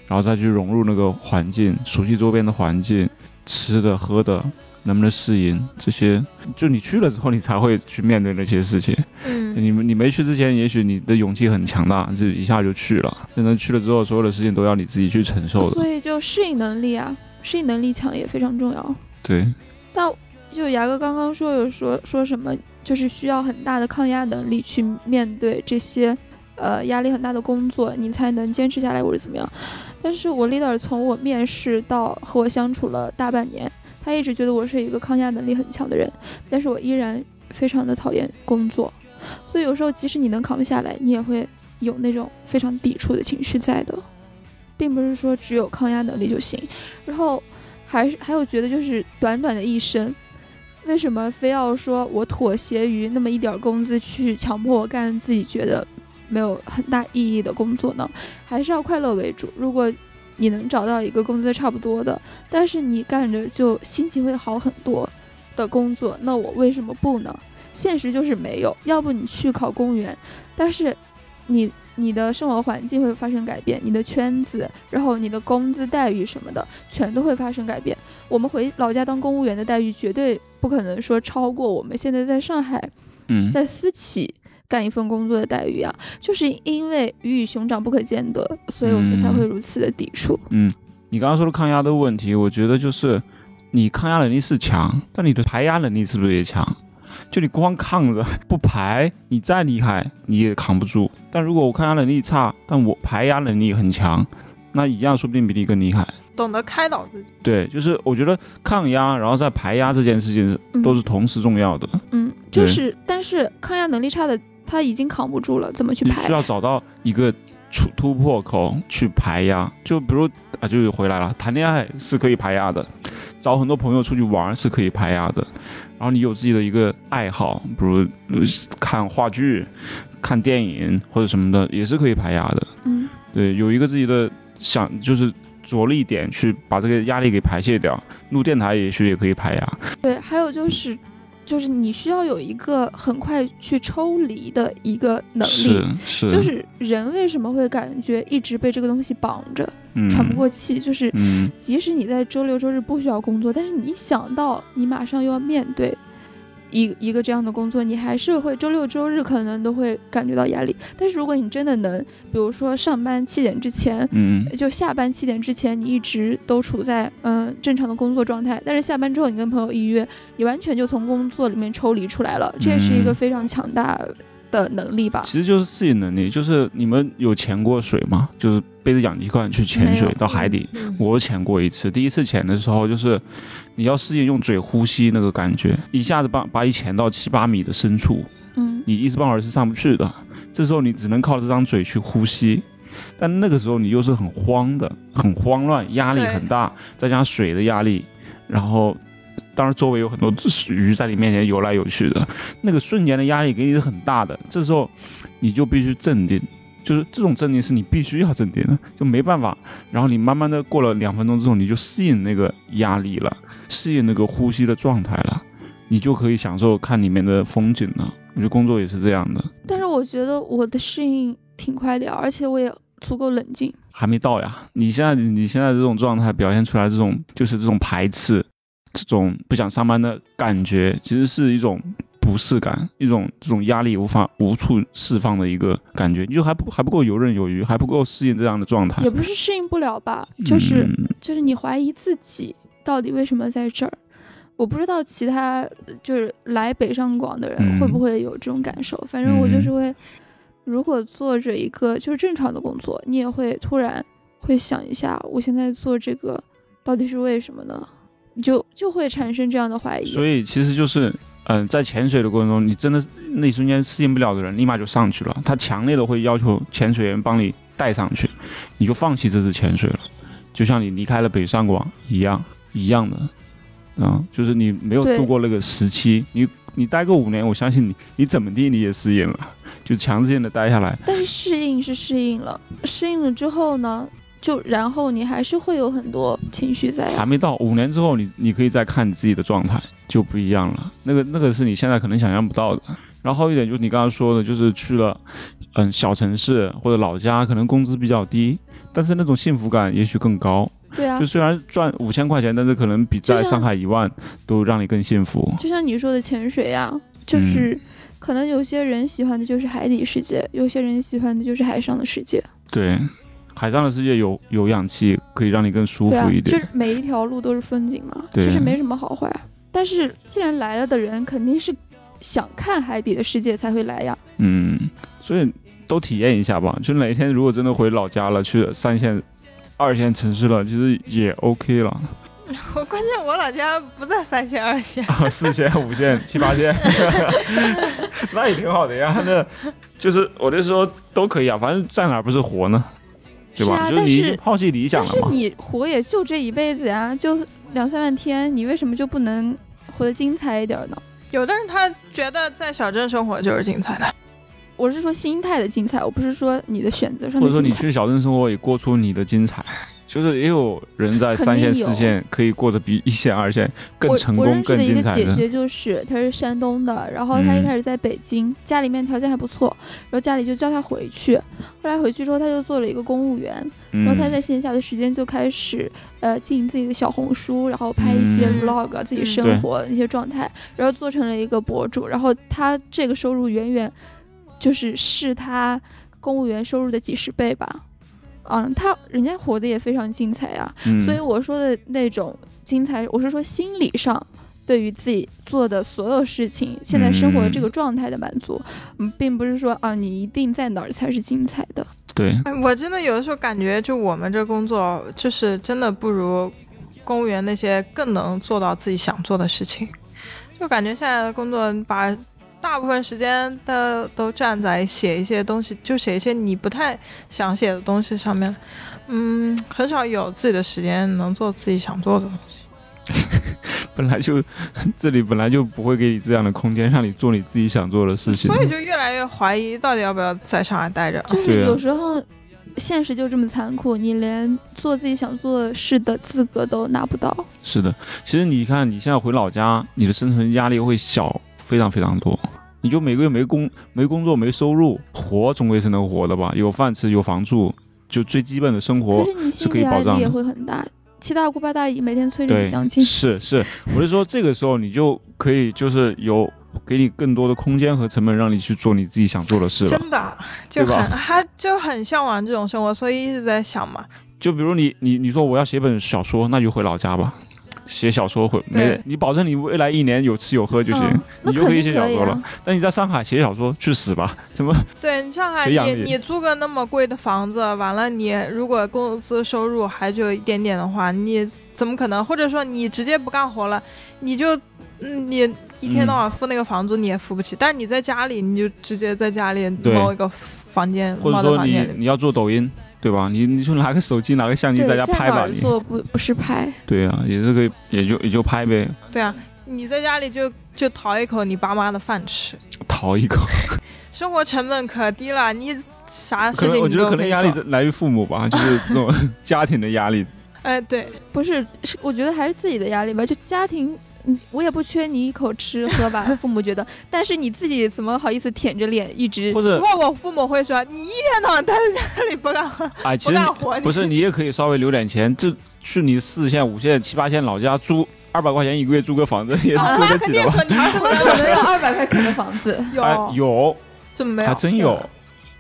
然后再去融入那个环境，熟悉周边的环境，吃的喝的能不能适应这些，就你去了之后，你才会去面对那些事情。嗯，你你没去之前，也许你的勇气很强大，就一下就去了。但是去了之后，所有的事情都要你自己去承受的。所以就适应能力啊，适应能力强也非常重要。对。但就牙哥刚刚说有说说什么？就是需要很大的抗压能力去面对这些，呃，压力很大的工作，你才能坚持下来或者怎么样。但是我 leader 从我面试到和我相处了大半年，他一直觉得我是一个抗压能力很强的人，但是我依然非常的讨厌工作。所以有时候即使你能扛下来，你也会有那种非常抵触的情绪在的，并不是说只有抗压能力就行。然后还还有觉得就是短短的一生。为什么非要说我妥协于那么一点工资去强迫我干自己觉得没有很大意义的工作呢？还是要快乐为主。如果你能找到一个工资差不多的，但是你干着就心情会好很多的工作，那我为什么不呢？现实就是没有。要不你去考公务员，但是你你的生活环境会发生改变，你的圈子，然后你的工资待遇什么的，全都会发生改变。我们回老家当公务员的待遇绝对。不可能说超过我们现在在上海，嗯，在私企干一份工作的待遇啊，就是因为鱼与熊掌不可兼得，所以我们才会如此的抵触。嗯，你刚刚说的抗压的问题，我觉得就是你抗压能力是强，但你的排压能力是不是也强？就你光抗着不排，你再厉害你也扛不住。但如果我抗压能力差，但我排压能力很强。那一样说不定比你更厉害。懂得开导自己。对，就是我觉得抗压，然后再排压这件事情嗯都是同时重要的。嗯，就是但是抗压能力差的他已经扛不住了，怎么去排你需？要找到一个出突破口去排压。就比如啊，就是回来了，谈恋爱是可以排压的，找很多朋友出去玩是可以排压的。然后你有自己的一个爱好，比如呃看话剧、看电影或者什么的，也是可以排压的。嗯对，有一个自己的想就是着力点去把这个压力给排泄掉。录电台也许也可以排压。对，还有就是，就是你需要有一个很快去抽离的一个能力是。是，就是人为什么会感觉一直被这个东西绑着，嗯喘不过气？就是嗯即使你在周六周日不需要工作，但是你一想到你马上又要面对一一个这样的工作，你还是会周六周日可能都会感觉到压力。但是如果你真的能，比如说上班七点之前，嗯就下班七点之前，你一直都处在嗯、正常的工作状态，但是下班之后你跟朋友一约，你完全就从工作里面抽离出来了，这也是一个嗯非常强大的能力吧。其实就是适应能力，就是你们有潜过水吗？就是背着氧气罐去潜水到海底。嗯我潜过一次，第一次潜的时候，就是你要适应用嘴呼吸那个感觉，一下子把把你潜到七八米的深处，嗯你一时半会儿是上不去的。这时候你只能靠这张嘴去呼吸，但那个时候你又是很慌的，很慌乱，压力很大，再加上水的压力，然后当然周围有很多鱼在你面前游来游去的，那个瞬间的压力给你是很大的。这时候你就必须镇定，就是这种镇定是你必须要镇定的，就没办法。然后你慢慢的过了两分钟之后，你就适应那个压力了，适应那个呼吸的状态了，你就可以享受看里面的风景了。我觉得工作也是这样的，但是我觉得我的适应挺快的呀，而且我也足够冷静。还没到呀。你现在你现在这种状态表现出来，这种就是这种排斥，这种不想上班的感觉，其实是一种不适感，一种这种压力无法无处释放的一个感觉，你就还不还不够游刃有余，还不够适应这样的状态也。不是适应不了吧，就是、嗯就是你怀疑自己到底为什么在这儿。我不知道其他就是来北上广的人嗯会不会有这种感受，反正我就是会，如果做着一个就是正常的工作，你也会突然会想一下，我现在做这个到底是为什么呢？就就会产生这样的怀疑。所以其实就是，嗯、在潜水的过程中，你真的那一瞬间适应不了的人，立马就上去了。他强烈的会要求潜水员帮你带上去，你就放弃这次潜水了，就像你离开了北上广一样，一样的。啊、就是你没有度过那个时期，你你待个五年，我相信你，你怎么地你也适应了，就强制性的待下来。但是适应是适应了，适应了之后呢，就然后你还是会有很多情绪在。还没到五年之后，你你可以再看你自己的状态就不一样了。那个那个是你现在可能想象不到的。然后一点就是你刚刚说的，就是去了嗯小城市或者老家，可能工资比较低，但是那种幸福感也许更高。对啊就，虽然赚五千块钱，但是可能比在上海一万都让你更幸福。就像你说的潜水呀、嗯就是可能有些人喜欢的就是海底世界，有些人喜欢的就是海上的世界，对，海上的世界有有氧气，可以让你更舒服一，点。就是每一条路都是风景嘛，对其实没什么好坏。但是既然来了的人，肯定是想看海底的世界才会来呀。嗯，所以都体验一下吧。就哪一天如果真的回老家了，去三线、二线城市了，其实也 OK 了。我关键我老家不在三线二线，啊 *laughs* 四线、五线、七八线，*laughs* 那也挺好的呀。那就是我那时候都可以啊，反正在哪儿不是活呢，对吧？是啊就是你已但是抛弃理想了嘛。但是你活也就这一辈子呀，就两三万天，你为什么就不能活得精彩一点呢？有的人他觉得在小镇生活就是精彩的，我是说心态的精彩，我不是说你的选择上或者说你。去小镇生活也过出你的精彩，就是也有人在三线、四线可以过得比一线、二线更我成功、我认识的一个姐。姐就是，她是山东的，然后她一嗯。开始在北京，家里面条件还不错，然后家里就叫她回去，后来回去之后，她就做了一个公务员，然后她嗯在线下的时间就开始呃经营自己的小红书，然后拍一些嗯。vlog 自己嗯。生活的那些状态，然后做成了一个博主，然后她这个收入远远就是是她公务员收入的几十倍吧。嗯，他人家活得也非常精彩呀、嗯所以我说的那种精彩，我是说心理上对于自己做的所有事情，现在生活的这个状态的满足，嗯，并不是说啊你一定在哪儿才是精彩的。对，哎我真的有的时候感觉，就我们这工作，就是真的不如公务员那些更能做到自己想做的事情。就感觉现在的工作把大部分时间都都站在写一些东西，就写一些你不太想写的东西上面，嗯，很少有自己的时间能做自己想做的东西。*laughs* 本来就这里本来就不会给你这样的空间，让你做你自己想做的事情。所以就越来越怀疑，到底要不要在上海待着。就是有时候现实就这么残酷，你连做自己想做的事的资格都拿不到。是的，其实你看，你现在回老家，你的生存压力会小非常非常多。你就每个月没工没工作没收入，活总归是能活的吧？有饭吃有房住，就最基本的生活可是你心可以理压力也保障的。会很大，七大姑八大姨每天催着你相，亲。是是，我是说这个时候你就可以就是有给你更多的空间和成本，让你去做你自己想做的事了。真的就对吧很，他就很向往这种生活，所以一直在想嘛，就比如你你你说我要写本小说，那就回老家吧，写小说会没对，你保证你未来一年有吃有喝就行，嗯，你就可以写小说了啊。。但你在上海写小说，去死吧！怎么 *laughs* 对你上海你你你租个那么贵的房子，完了你如果工资收入还只有一点点的话，你怎么可能？或者说你直接不干活了，你就嗯你一天到晚付那个房租你也付不起，但是你在家里你就直接在家里对猫一个房间，或者说你。你要做抖音，对吧？你你就拿个手机拿个相机，在家拍吧，你做不不是拍，对啊，也是个也就也就拍呗，对啊，你在家里就就讨一口你爸妈的饭吃，讨一口。生活成本可低了，你啥事可能我觉得可能压力做来于父母吧，就是这种 *laughs* 家庭的压力。哎对，不是是我觉得还是自己的压力吧，就家庭。嗯，我也不缺你一口吃喝吧，父母觉得，但是你自己怎么好意思舔着脸一直或者不过我父母会说你一天到晚待在家里不干活哎，其不实干活，不是你也可以稍微留点钱，这去你四线、五线、七八线老家租二百块钱一个月租个房子也是我租妈肯定得起的吧？说你还怎么可能有二百块钱的房子？有、哎，有，怎么没有？还真有，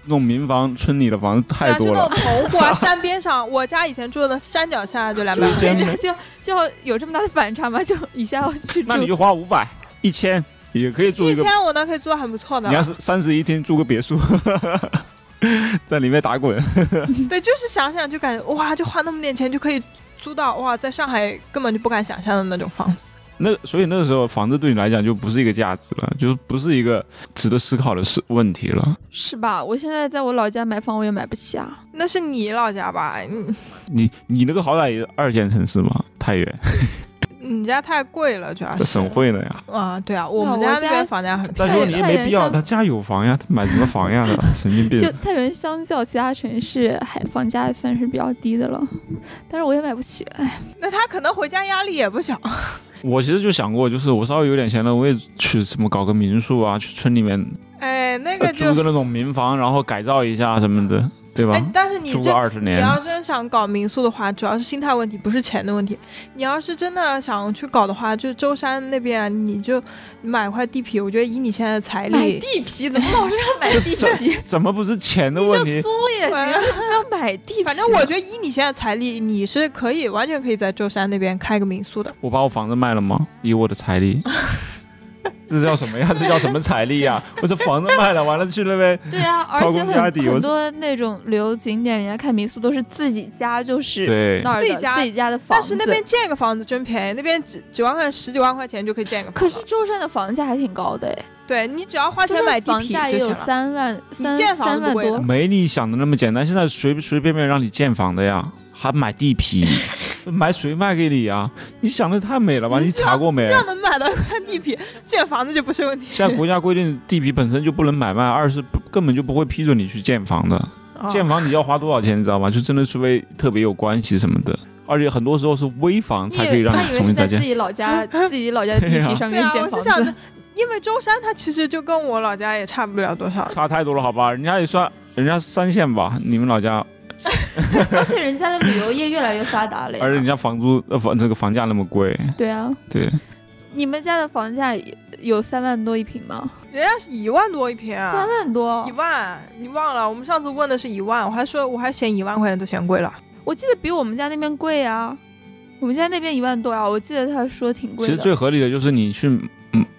那种民房、村里的房子太多了。对啊就那种棚户啊，山边上，我家以前住的山脚下就两百就。就就有这么大的反差吗？就一下要去住那你就花五百、一千，也可以住一个。一千我那可以住的很不错的你要，是三室一厅租个别墅，在里面打滚，对，就是想想就感觉哇，就花那么点钱就可以租到哇，在上海根本就不敢想象的那种房子。那所以那个时候房子对你来讲就不是一个价值了，就是不是一个值得思考的事问题了。是吧？我现在在我老家买房，我也买不起啊。那是你老家吧？你你你那个好歹也是二线城市嘛，太原 *laughs* 你家太贵了，主要是省会的呀。啊，对啊，我们家那边房价很。再说你也没必要，他家有房呀，他买什么房呀？*laughs* 他神经病就。太原相较其他城市，还房价算是比较低的了，但是我也买不起。哎，那他可能回家压力也不小。我其实就想过，就是我稍微有点钱了，我也去什么搞个民宿啊，去村里面哎，那呃个就租个那种民房，然后改造一下什么的，对吧哎，？但是你租这个二十年，你要真想搞民宿的话，主要是心态问题，不是钱的问题。你要是真的想去搞的话，就舟山那边，你就买块地皮。我觉得以你现在的财力买，地皮怎么老是要买地皮？怎么不是钱的你就问题？租也行，为什么要买地皮？反正我觉得以你现在财力，你是可以完全可以在舟山那边开个民宿的。我把我房子卖了吗？以我的财力，*laughs* 这叫什么呀？这叫什么财力呀？*laughs* 我这房子卖了，完了去了呗对啊，而且很很多那种旅游景点，人家看民宿都是自己家就是对那儿自己家自己家的房子。但是那边建个房子真便宜，那边几几万块、十几万块钱就可以建个可房子。是舟山的房价还挺高的哎，对你只要花钱买地皮价也有就行了。三万三建房三万子不贵的多。没你想的那么简单。现在随随便便让你建房的呀，还买地皮，*laughs* 买谁卖给你啊？你想的太美了吧？你查过没这？样能买到块地皮，建房子就不是问题。现在国家规定地皮本身就不能买卖，二是根本就不会批准你去建房的。啊建房你要花多少钱，你知道吗？就真的除非特别有关系什么的，而且很多时候是危房才可以让你重新再建。自己老家 *laughs* 自己老家的地皮上对啊，面建房我是想着子。，因为舟山它其实就跟我老家也差不了多少。差太多了，好吧？人家也算，人家三线吧，你们老家，*laughs* 而且人家的旅游业越来越发达了呀。而且人家房租呃房这个房价那么贵，对啊，对，你们家的房价有三万多一平吗？人家是一万多一平啊，三万多一，万，你忘了？我们上次问的是一万，我还说我还嫌一万块钱都嫌贵了。我记得比我们家那边贵啊。我们家那边一万多啊，我记得他说挺贵的。其实最合理的就是你去嗯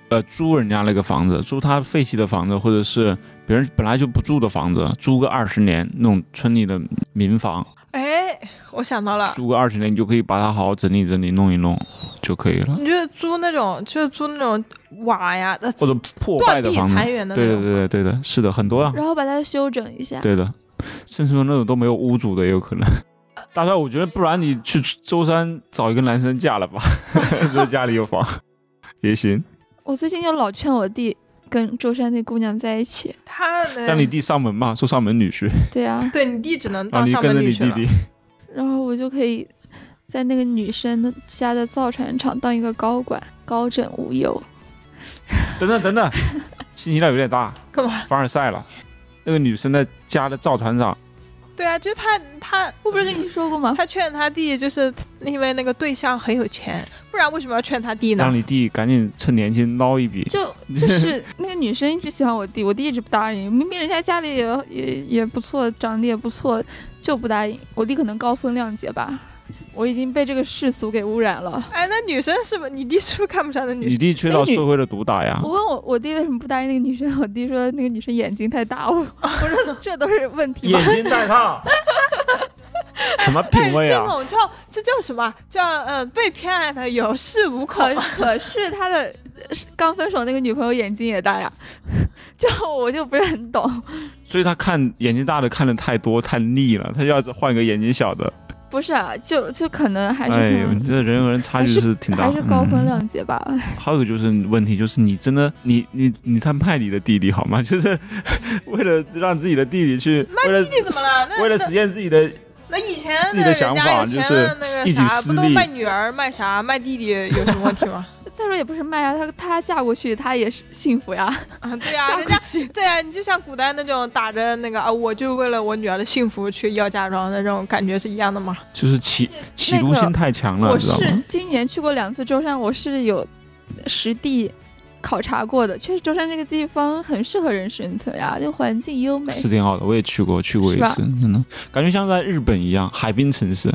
呃租人家那个房子，租他废弃的房子，或者是别人本来就不住的房子，租个二十年那种村里的民房，哎，我想到了，租个二十年，你就可以把它好好整理整理，弄一弄就可以了。你就租那种，就是租那种瓦呀，呃或者破败断壁的房子，残垣的那对对。对对对的，是的，很多啊，然后把它修整一下。对的，甚至说那种都没有屋主的也有可能。*laughs* 大帅，我觉得不然你去舟山找一个男生嫁了吧，*laughs* 在家里有房也行，我最近就老劝我弟跟舟山那姑娘在一起。他呢让你弟上门嘛，做上门女婿，*laughs* 对啊，对你弟只能当上门女婿了。着你弟弟。然后我就可以在那个女生的家的造船厂当一个高管，高枕无忧。等等等等，信息量有点大，*laughs* 干嘛？凡尔赛了。那个女生的家的造船厂，对啊，就他他我不是跟你说过吗？他劝他弟，就是因为那个对象很有钱，不然为什么要劝他弟呢让？你弟赶紧趁年轻捞一笔。就就是那个女生一直喜欢我弟，我弟一直不答应。明明人家家里也也也不错，长得也不错，就不答应。我弟可能高风亮节吧，我已经被这个世俗给污染了。哎，那女生是不是你弟是不是看不上那女你？弟缺少社会的毒打呀 *laughs* 我，问我我弟为什么不答应那个女生，我弟说那个女生眼睛太大。我我说这都是问题吗？眼睛带套，*laughs* *laughs* 什么品味哎，这啊？种叫这叫什么？叫呃被偏爱的有恃无恐可。可是他的刚分手那个女朋友眼睛也大呀，*laughs* 就我就不是很懂。所以他看眼睛大的看的太多太腻了，他就要换一个眼睛小的。不是啊，就就可能还是你这人和人差距是挺大的。还是高风嗯亮节吧。还有一个就是问题，就是你真的你你你在卖你的弟弟好吗？*laughs* 就是为了让自己的弟弟去，卖弟弟怎么了？为了实现自己的，那以前自己的想法人家有钱就是的那一己个啥，不都私利卖女儿卖啥卖弟弟有什么问题吗？*laughs* 再说也不是卖啊，她她嫁过去，她也是幸福呀。啊，对呀、嫁人家过去，对啊，你就像古代那种打着那个啊，我就为了我女儿的幸福去要嫁妆的那种感觉是一样的吗？就是企企图心太强了，我知道吗？是今年去过两次舟山，我是有实地考察过的。确实，舟山这个地方很适合人生存呀，就环境优美。是挺好的，我也去过，去过一次，真的感觉像在日本一样，海滨城市，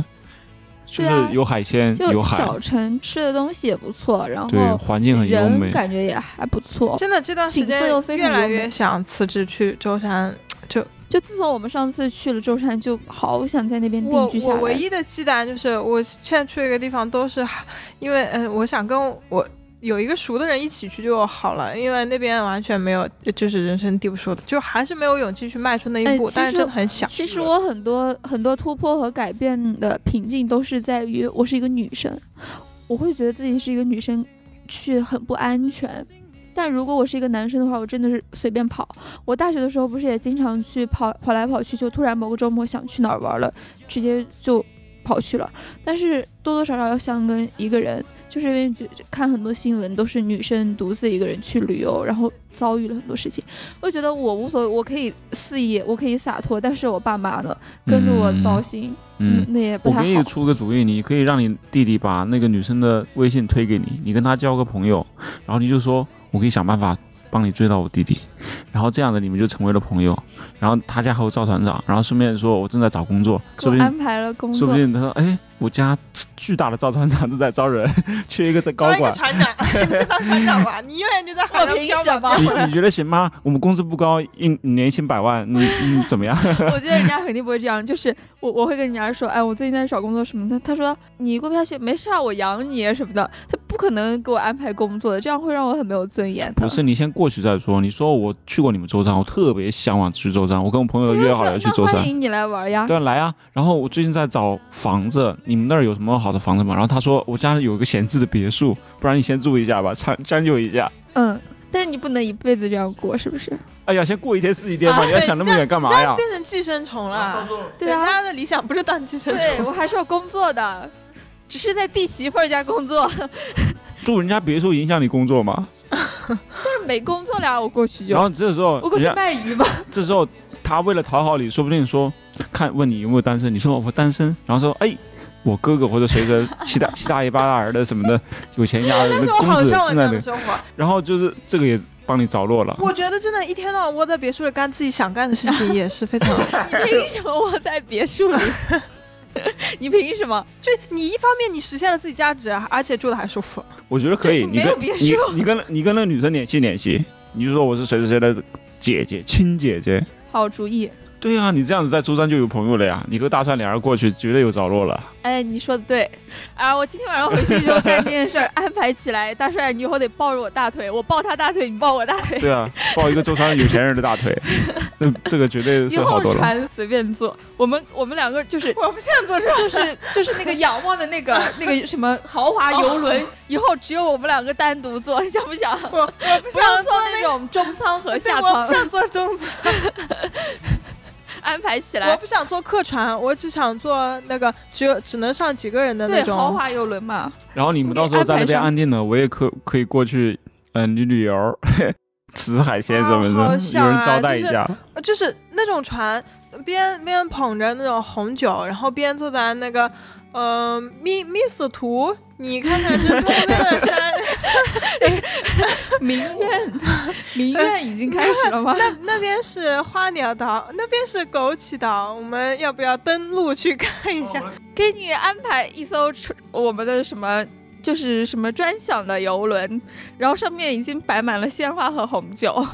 就是有海鲜，有就海，小城吃的东西也不错，然对，后环境很优人美。感觉也还不错。真的这段时间又非常越来越想辞职去舟山。就就自从我们上次去了舟山，就好想在那边定居下来。我唯一的忌惮就是我现在去一个地方都是，因为嗯、呃我想跟我有一个熟的人一起去就好了，因为那边完全没有，就是人生地不熟的，就还是没有勇气去迈出那一步，哎但是真的很想。其实我很多很多突破和改变的瓶颈都是在于我是一个女生，我会觉得自己是一个女生去很不安全。但如果我是一个男生的话，我真的是随便跑。我大学的时候不是也经常去跑跑来跑去，就突然某个周末想去哪儿玩了，直接就跑去了。但是多多少少要像跟一个人，就是因为就看很多新闻都是女生独自一个人去旅游，然后遭遇了很多事情。我觉得我无所谓，我可以肆意，我可以洒脱，但是我爸妈呢，跟着我糟心，嗯，那也不好我给你。出个主意，你可以让你弟弟把那个女生的微信推给你，你跟她交个朋友，然后你就说，我可以想办法帮你追到我弟弟，然后这样的你们就成为了朋友，然后他家还有赵团长，然后顺便说我正在找工作，说不定安排了工作说不，定他说，哎，我家巨大的赵团长正在招人，缺一个在高当一个管，船长，你就当船长吧，你永远就在海我上漂凭什么嘛。你你觉得行吗？我们工资不高，一年薪百万，你你怎么样？*laughs* 我觉得人家肯定不会这样。就是我我会跟人家说，哎，我最近在找工作什么的。他说你过不下去，没事啊，我养你啊什么的。他不可能给我安排工作的，这样会让我很没有尊严的。不是，你先过去再说。你说我去过你们舟山，我特别向往去舟山，我跟我朋友约好了说去舟山。欢迎你来玩呀。对啊，来啊！然后我最近在找房子，你们那儿有什么好的房子吗？然后他说我家有个闲置的别墅，不然你先住一下吧，*laughs* 将将就一下。嗯，但是你不能一辈子这样过，是不是？哎呀，先过一天是一天吧，*laughs* 啊你要想那么远干嘛呀？变成寄生虫了。对啊人家的理想不是当寄生虫。对我还是要工作的，只是在弟媳妇儿家工作，住人家别墅影响你工作吗？但是没工作了，我过去就然后这时候我过去卖鱼吧。这时候他为了讨好你，说不定说看问你有没有单身，你说我单身，然后说哎。我哥哥或者谁的七大七大爷八大儿的什么的有钱家 *laughs* 的但那是我好公子向往这正在的生活。然后就是这个也帮你着落了。我觉得真的，一天到晚窝在别墅里干自己想干的事情，*laughs* 也是非常。*laughs* 凭什么窝在别墅里？*laughs* 你凭什么？就你一方面你实现了自己价值，而且住的还舒服。我觉得可以，你跟你别墅你跟你跟那个女生联系联系，你就说我是谁谁谁的姐姐亲姐姐。好主意。对啊，你这样子在舟山就有朋友了呀，你和大川两人过去绝对有着落了。哎，你说的对，啊，我今天晚上回去就干这件事儿，安排起来。大帅，你以后得抱着我大腿，我抱他大腿，你抱我大腿。对啊，抱一个舟山有钱人的大腿，*laughs* 那这个绝对以后是好多了。船随便坐，我们我们两个就是我不想坐船。就是就是那个仰望的那个 *laughs* 那个什么豪华游轮，以后只有我们两个单独坐，想不想？我我不想坐那种中舱和下舱我不，想坐中舱，*laughs* 安排起来。我不想坐客船，我只想坐那个只有只能上几个人的那对，种豪华游轮嘛，然后你们到时候在那边安定了，我也可可以过去，嗯、旅旅游，*laughs* 吃海鲜什么的，啊啊有人招待一下。呃就是那种船，边边捧着那种红酒，然后边坐在那个，呃，密密斯图，你看看这中间的山，*laughs* 民苑，民苑已经开始了吗？那那边是花鸟岛，那边是枸杞岛，我们要不要登陆去看一下？给你安排一艘船我们的什么，就是什么专享的游轮，然后上面已经摆满了鲜花和红酒。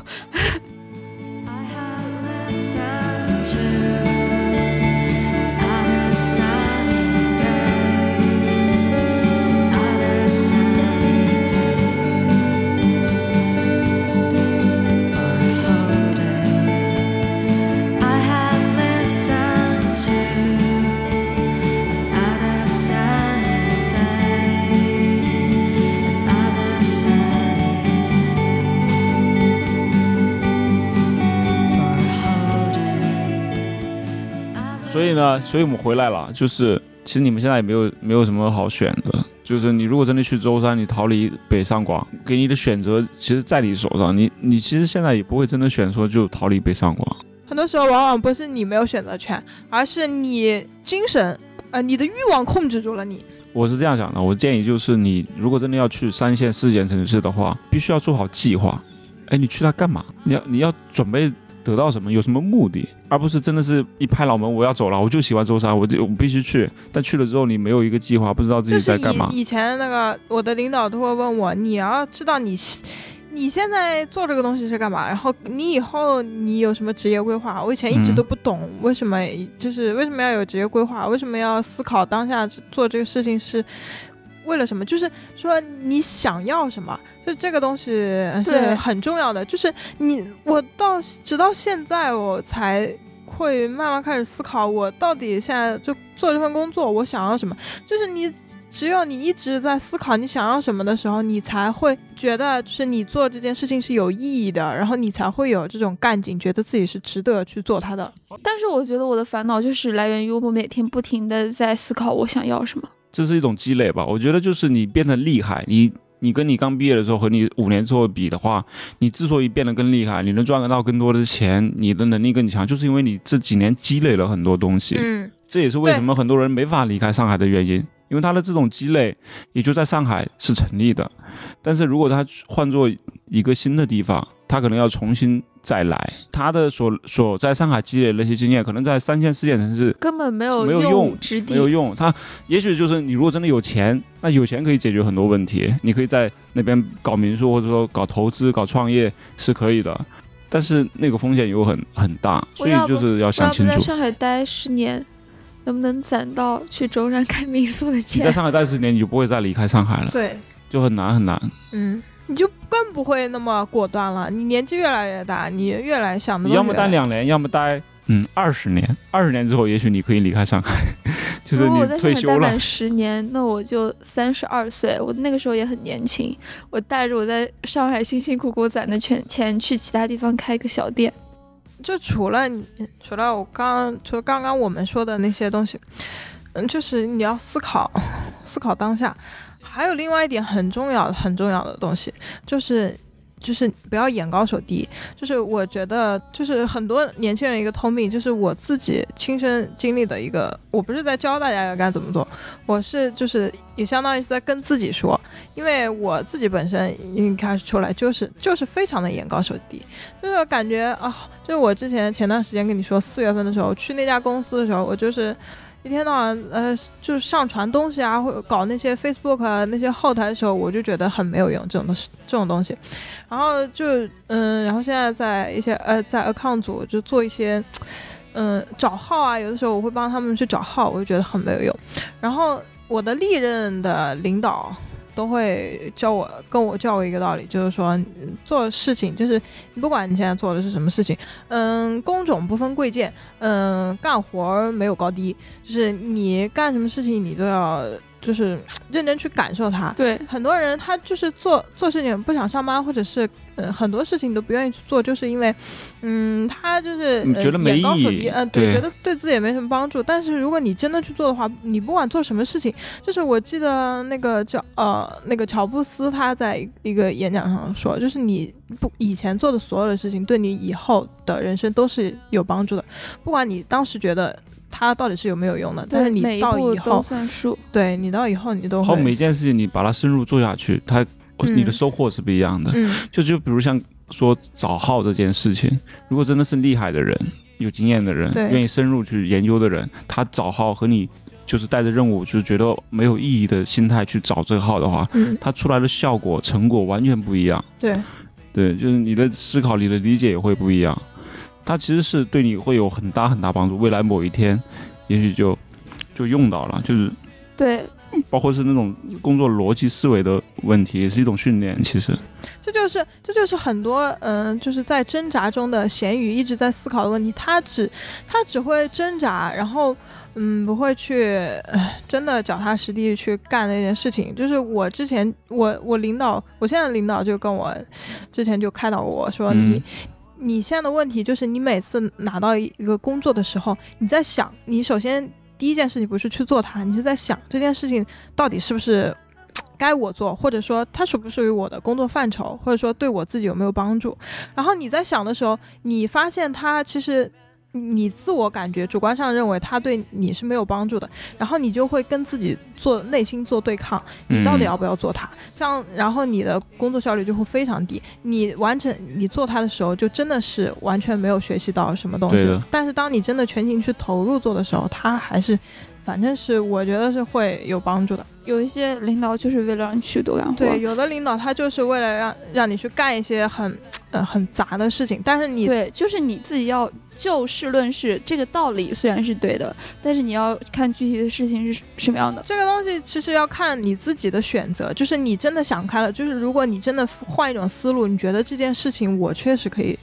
所以呢，所以我们回来了，就是其实你们现在也没有没有什么好选的，就是你如果真的去舟山，你逃离北上广，给你的选择其实在你手上，你你其实现在也不会真的选说就逃离北上广。很多时候往往不是你没有选择权，而是你精神，呃，你的欲望控制住了你。我是这样想的，我建议就是你如果真的要去三线、四线城市的话，必须要做好计划。哎，你去那干嘛？你要你要准备得到什么？有什么目的？而不是真的是一拍脑门，我要走了，我就喜欢舟山，我就我必须去。但去了之后，你没有一个计划，不知道自己在干嘛。以以前那个我的领导都会问我，你要知道你你现在做这个东西是干嘛，然后你以后你有什么职业规划？我以前一直嗯都不懂为什么，就是为什么要有职业规划，为什么要思考当下做这个事情是。为了什么？就是说你想要什么，就这个东西是很重要的。就是你，我到直到现在我才会慢慢开始思考，我到底现在就做这份工作，我想要什么。就是你只有你一直在思考你想要什么的时候，你才会觉得就是你做这件事情是有意义的，然后你才会有这种干劲，觉得自己是值得去做它的。但是我觉得我的烦恼就是来源于我每天不停的在思考我想要什么。这是一种积累吧。我觉得就是你变得厉害，你你跟你刚毕业的时候和你五年之后比的话，你之所以变得更厉害，你能赚得到更多的钱，你的能力更强，就是因为你这几年积累了很多东西。嗯，这也是为什么很多人没法离开上海的原因，因为他的这种积累也就在上海是成立的。但是如果他换做一个新的地方，他可能要重新再来，他的所所在上海积累那些经验，可能在三线、四线城市根本没有没有用，没有用。他也许就是你如果真的有钱，那有钱可以解决很多问题，你可以在那边搞民宿或者说搞投资、搞创业是可以的。但是那个风险又很很大，所以就是要我要不在想清楚。上海待十年，能不能攒到去舟山开民宿的你在？上海待十年，你就不会再离开上海了，对，就很难很难。嗯，你就更不会那么果断了。你年纪越来越大，你越来想的你要么待两年，要么待嗯二十年。二十年之后，也许你可以离开上海，*laughs* 就是如果我在你退休了上海待满。十年，那我就三十二岁，我那个时候也很年轻，我带着我在上海辛辛苦苦攒的钱钱去其他地方开个小店。就除了你，除了我刚除了刚刚我们说的那些东西，嗯，就是你要思考，思考当下。还有另外一点很重要、很重要的东西，就是就是不要眼高手低。就是我觉得，就是很多年轻人一个通病，就是我自己亲身经历的一个，我不是在教大家要该怎么做，我是就是也相当于是在跟自己说，因为我自己本身一开始出来就是 *laughs* 就是非常的眼高手低，就是感觉啊，就是我之前前段时间跟你说四月份的时候去那家公司的时候，我就是一天到晚呃就是上传东西啊，或者搞那些 Facebook 那些后台的时候，我就觉得很没有用这种东西这种东西。然后就嗯，然后现在在一些呃在 account 组就做一些嗯找号啊，有的时候我会帮他们去找号，我就觉得很没有用。然后我的历任的领导。都会教我跟我教我一个道理，就是说做事情就是你不管你现在做的是什么事情，嗯，工种不分贵贱，嗯，干活没有高低，就是你干什么事情你都要就是 *tsk* 认真去感受它。对，很多人他就是做做事情不想上班，或者是呃很多事情都不愿意去做，就是因为，嗯，他就是、觉得没眼高手意义低，嗯、对，对觉得对自己也没什么帮助。但是如果你真的去做的话，你不管做什么事情，就是我记得那个叫呃那个乔布斯他在一一个演讲上说，就是你不以前做的所有的事情，对你以后的人生都是有帮助的，不管你当时觉得。它到底是有没有用的？但是你到以后，算数。对你到以后你都好，会，每件事情你把它深入做下去，它嗯你的收获是不一样的。嗯就就比如像说找号这件事情，如果真的是厉害的人、有经验的人、愿意深入去研究的人，他找号和你就是带着任务，就是觉得没有意义的心态去找这个号的话，嗯，他出来的效果成果完全不一样。对，对，就是你的思考、你的理解也会不一样。它其实是对你会有很大很大帮助，未来某一天，也许就就用到了，就是对，包括是那种工作逻辑思维的问题，也是一种训练。其实，这就是这就是很多嗯、就是在挣扎中的咸鱼一直在思考的问题。他只他只会挣扎，然后嗯不会去、呃、真的脚踏实地去干那件事情。就是我之前我我领导，我现在领导就跟我之前就开导我说嗯你。你现在的问题就是，你每次拿到一个工作的时候，你在想，你首先第一件事情不是去做它，你是在想这件事情到底是不是 *tsk* 该我做，或者说它属不属于我的工作范畴，或者说对我自己有没有帮助。然后你在想的时候，你发现它其实你自我感觉主观上认为它对你是没有帮助的，然后你就会跟自己做内心做对抗，你到底要不要做它？这样，然后你的工作效率就会非常低。你完成你做它的时候，就真的是完全没有学习到什么东西。但是当你真的全情去投入做的时候，它还是，反正是我觉得是会有帮助的。有一些领导就是为了让你去多干活。对，有的领导他就是为了让让你去干一些很呃很杂的事情，但是你对，就是你自己要就事论事，这个道理虽然是对的，但是你要看具体的事情是什么样的。这个东西其实要看你自己的选择，就是你真的想开了，就是如果你真的换一种思路，你觉得这件事情我确实可以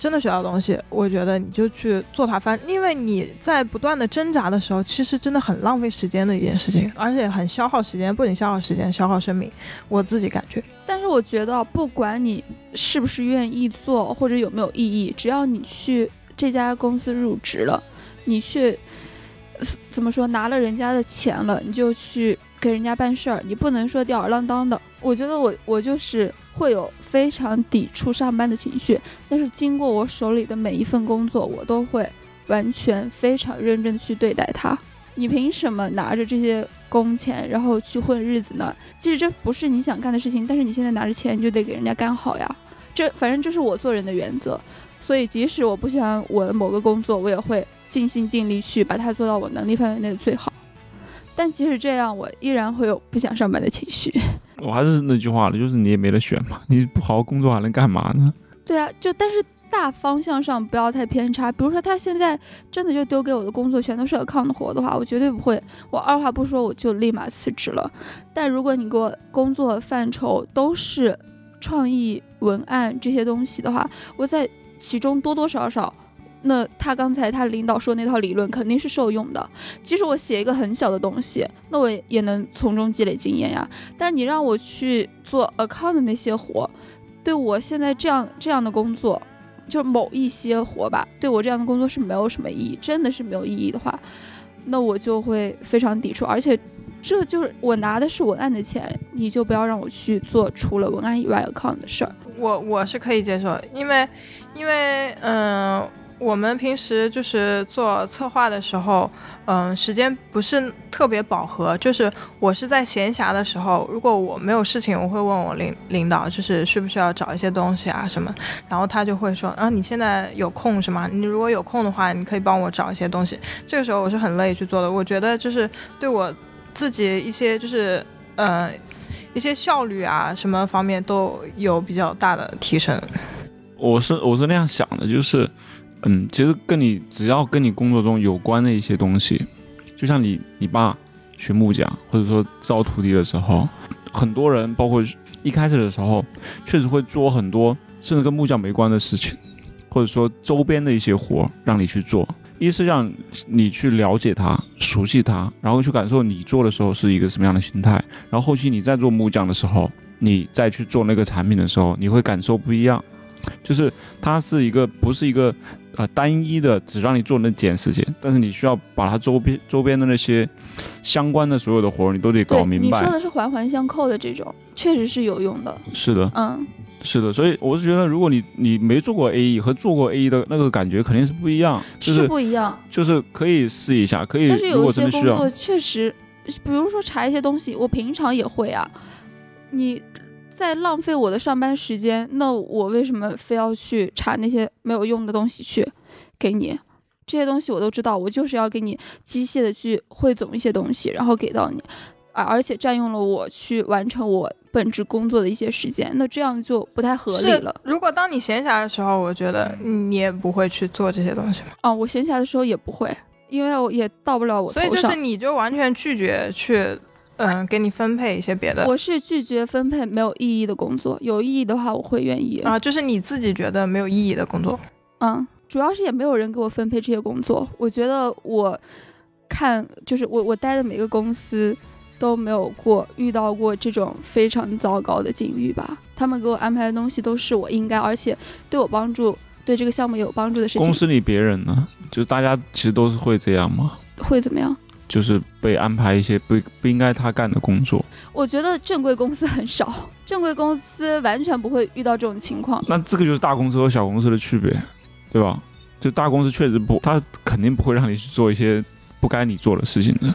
真的学到东西，我觉得你就去做它。反正因为你在不断的挣扎的时候，其实真的很浪费时间的一件事情，而且很消耗时间，不仅消耗时间，消耗生命。我自己感觉，但是我觉得，不管你是不是愿意做，或者有没有意义，只要你去这家公司入职了，你去怎么说拿了人家的钱了，你就去给人家办事儿，你不能说吊儿郎当的。我觉得我我就是会有非常抵触上班的情绪，但是经过我手里的每一份工作，我都会完全非常认真去对待它。你凭什么拿着这些工钱，然后去混日子呢？即使这不是你想干的事情，但是你现在拿着钱，你就得给人家干好呀。这反正这是我做人的原则。所以即使我不喜欢我的某个工作，我也会尽心尽力去把它做到我能力范围内的最好。但即使这样，我依然会有不想上班的情绪。*laughs* 我还是那句话了，就是你也没得选嘛，你不好好工作还能干嘛呢？对啊，就但是大方向上不要太偏差。比如说他现在真的就丢给我的工作全都是 account 活的话，我绝对不会，我二话不说我就立马辞职了。但如果你给我工作范畴都是创意文案这些东西的话，我在其中多多少少。那他刚才他领导说那套理论肯定是受用的，即使我写一个很小的东西，那我也能从中积累经验呀。但你让我去做 account 的那些活，对我现在这样这样的工作，就某一些活吧，对我这样的工作是没有什么意义，真的是没有意义的话，那我就会非常抵触。而且，这就是我拿的是文案的钱，你就不要让我去做除了文案以外 account 的事儿。我我是可以接受，因为因为嗯、我们平时就是做策划的时候，嗯，时间不是特别饱和。就是我是在闲暇的时候，如果我没有事情，我会问我领领导，就是需不需要找一些东西啊什么，然后他就会说，啊，你现在有空是吗？你如果有空的话，你可以帮我找一些东西。这个时候我是很乐意去做的。我觉得就是对我自己一些就是呃一些效率啊什么方面都有比较大的提升。我是我是那样想的，就是，嗯，其实跟你只要跟你工作中有关的一些东西，就像你你爸学木匠或者说招徒弟的时候，很多人包括一开始的时候，确实会做很多甚至跟木匠没关的事情，或者说周边的一些活让你去做。一是让你去了解他、熟悉他，然后去感受你做的时候是一个什么样的心态，然后后期你再做木匠的时候，你再去做那个产品的时候，你会感受不一样。就是它是一个不是一个呃单一的只让你做那件事情，但是你需要把它周边周边的那些相关的所有的活儿你都得搞，明白。你说的是环环相扣的这种，确实是有用的。是的，嗯，是的，所以我是觉得，如果你你没做过 AE 和做过 AE 的那个感觉肯定是不一样，就是不一样。就是可以试一下，可以但是有一些工作，确实，比如说查一些东西，我平常也会啊。你在浪费我的上班时间，那我为什么非要去查那些没有用的东西去给你？这些东西我都知道，我就是要给你机械的去汇总一些东西，然后给到你，而而且占用了我去完成我本职工作的一些时间，那这样就不太合理了。，如果当你闲暇的时候，我觉得你也不会去做这些东西吧。啊，我闲暇的时候也不会，因为我也到不了我头上。所以就是你就完全拒绝去，嗯、给你分配一些别的我是拒绝分配没有意义的工作，有意义的话我会愿意。啊，就是你自己觉得没有意义的工作。嗯，主要是也没有人给我分配这些工作。我觉得我看就是我我待的每个公司都没有过遇到过这种非常糟糕的境遇吧。他们给我安排的东西都是我应该，而且对我帮助。对这个项目有帮助的事情公司里别人呢，就大家其实都是会这样吗，会怎么样？就是被安排一些不不应该他干的工作。我觉得正规公司很少，*laughs* 正规公司完全不会遇到这种情况。那这个就是大公司和小公司的区别，对吧？就大公司确实不，他肯定不会让你去做一些不该你做的事情的，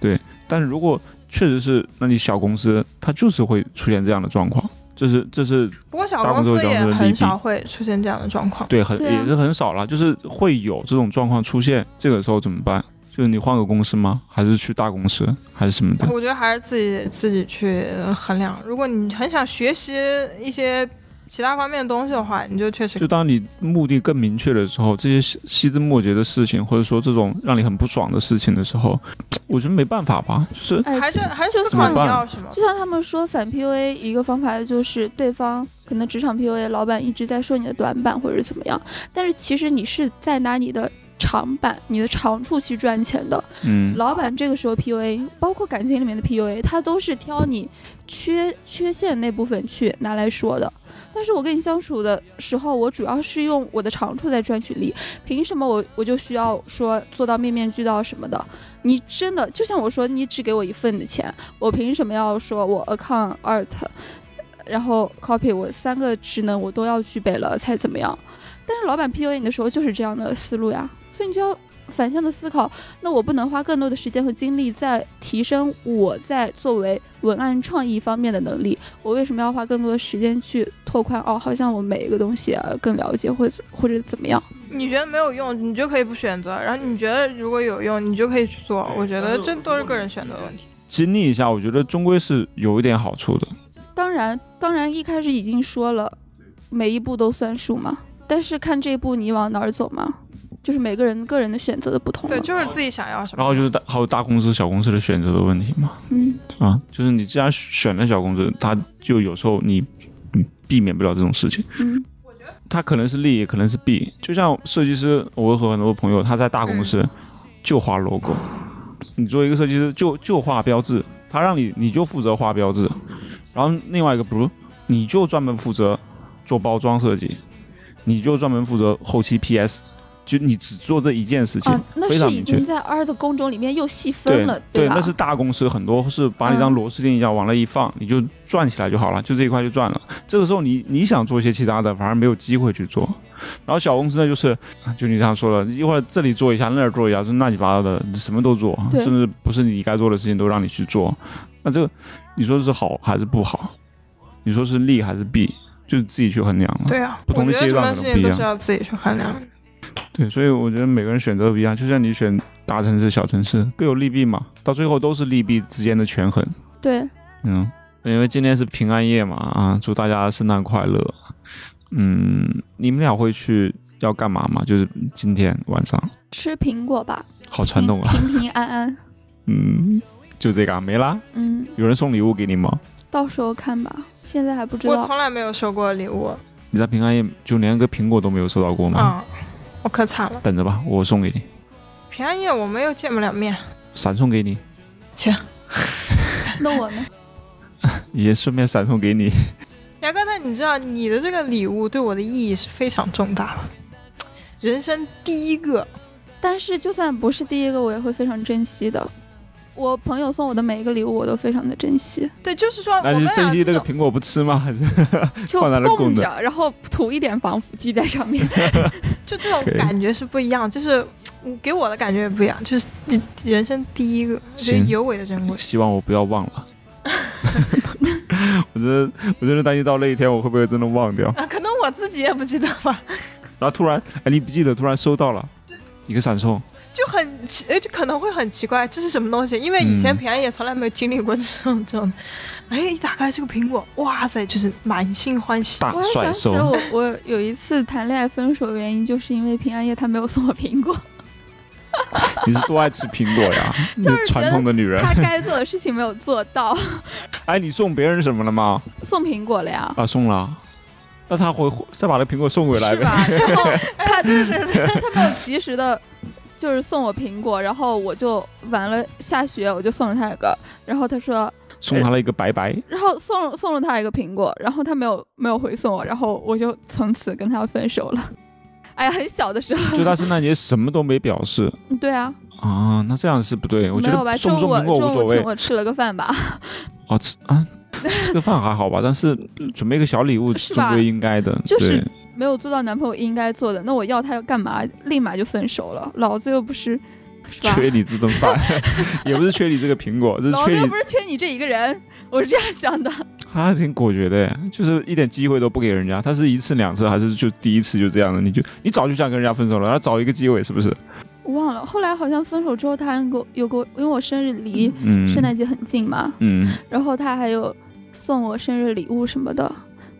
对。但是如果确实是，那你小公司它就是会出现这样的状况，这是这是不过小公司也很少会出现这样的状况。对很对啊也是很少了，就是会有这种状况出现，这个时候怎么办？就是你换个公司吗？还是去大公司，还是什么的？我觉得还是自己自己去衡量。如果你很想学习一些其他方面的东西的话，你就确实就当你目的更明确的时候，这些细细枝末节的事情，或者说这种让你很不爽的事情的时候，*tsk* 我觉得没办法吧，就是哎，还是还是就思考你怎么办要什么。就像他们说反 PUA 一个方法就是对方可能职场 PUA 老板一直在说你的短板或者怎么样，但是其实你是在拿你的长板、你的长处去赚钱的。嗯，老板这个时候 PUA，包括感情里面的 PUA，他都是挑你缺缺陷那部分去拿来说的。但是我跟你相处的时候，我主要是用我的长处在赚取利，凭什么我我就需要说做到面面俱到什么的？你真的就像我说，你只给我一份的钱，我凭什么要说我 account art，然后 copy 我三个职能我都要具备了才怎么样？但是老板 PUA 你的时候就是这样的思路呀，所以你就要反向的思考，那我不能花更多的时间和精力在提升我在作为文案创意方面的能力，我为什么要花更多的时间去拓宽？哦，好像我每一个东西啊更了解，或者或者怎么样？你觉得没有用，你就可以不选择；然后你觉得如果有用，你就可以去做。我觉得这都是个人选择的问题。经历一下，我觉得终归是有一点好处的。当然，当然一开始已经说了，每一步都算数嘛。但是看这一步你往哪儿走嘛，就是每个人个人的选择的不同。对，就是自己想要什么。然后就是大还有大公司、小公司的选择的问题嘛，嗯，啊，就是你既然选了小公司，它就有时候你你避免不了这种事情。嗯它可能是利，也可能是弊。就像设计师，我和很多朋友他在大公司就画 logo，、你作为一个设计师就就画标志，他让你你就负责画标志，然后另外一个不，你就专门负责做包装设计，你就专门负责后期 PS，就你只做这一件事情，啊，那是已经。在 R 的工种里面又细分了，对，吧？那是大公司，很多是把你当嗯螺丝钉一样往那一放，你就转起来就好了，就这一块就转了。这个时候你你想做一些其他的，反而没有机会去做。然后小公司呢，就是就你这样说了，一会儿这里做一下，那儿做一下，就乱七八糟的，什么都做，甚至不是你该做的事情都让你去做。那这个你说是好还是不好？你说是利还是弊？就是自己去衡量了。对啊，不同的我觉得阶段什么事情都可能不一样是要自己去衡量。对，所以我觉得每个人选择不一样，就像你选大城市、小城市各有利弊嘛，到最后都是利弊之间的权衡。对，嗯，因为今天是平安夜嘛，啊，祝大家圣诞快乐。嗯，你们俩会去要干嘛吗？就是今天晚上，吃苹果吧，好传统啊。平平安安。嗯，就这个啊没啦。嗯，有人送礼物给你吗？到时候看吧，现在还不知道。我从来没有收过礼物，你在平安夜就连个苹果都没有收到过吗？嗯，我可惨了。等着吧，我送给你，平安夜我们又见不了面，闪送给你，行。那我呢？*laughs* 也顺便闪送给你。牙哥，那你知道你的这个礼物对我的意义是非常重大的，人生第一个。但是就算不是第一个，我也会非常珍惜的。我朋友送我的每一个礼物，我都非常的珍惜，对，就是说我们那你珍惜俩这个苹果不吃吗？*laughs* 还是就放在那供着然后涂一点防腐剂在上面。*laughs* 就这种感觉是不一样，就是嗯给我的感觉也不一样，就是人生第一个，就是行尤为的珍贵。希望我不要忘了。*laughs* 我真的，我真的担心到那一天我会不会真的忘掉。啊，可能我自己也不记得吧，然后突然，哎，你不记得，突然收到了一个闪送，就很奇，呃，就可能会很奇怪，这是什么东西？因为以前嗯平安夜从来没有经历过这种这种，哎，一打开这个苹果，哇塞，就是满心欢喜。我还想起了。我，我有一次谈恋爱分手的原因，就是因为平安夜他没有送我苹果，*laughs* 你是多爱吃苹果呀？*laughs* 你就是传统的女人。他该做的事情没有做到，*laughs* 哎，你送别人什么了吗？送苹果了呀。啊，送了。那他回再把那苹果送回来呗。是吧？然后他他没有及时的，就是送我苹果，然后我就完了下学我就送了他一个，然后他说，送他了一个拜拜。然后送了送了他一个苹果，然后他没有没有回送我，然后我就从此跟他分手了。*laughs* 哎呀，很小的时候，就他圣诞节什么都没表示 *laughs* 对啊，啊，那这样是不对。我觉？得送中午不送苹果无所谓中午请。我吃了个饭吧，*laughs* 哦，吃啊，吃个饭还好吧，但是准备个小礼物是吧终归应该的。就是对没有做到男朋友应该做的，那我要他要干嘛？立马就分手了，老子又不是。缺你这顿饭，*laughs* 也不是缺你这个苹果，这是缺你老子又不。是缺你这一个人，我是这样想的。*laughs* 他还挺果决的耶，就是一点机会都不给人家。他是一次两次，还是就第一次就这样的？你就你早就想跟人家分手了，然后找一个机会，是不是？我忘了，后来好像分手之后，他还给我有个，因为我生日离嗯，圣诞节很近嘛，嗯，然后他还有送我生日礼物什么的，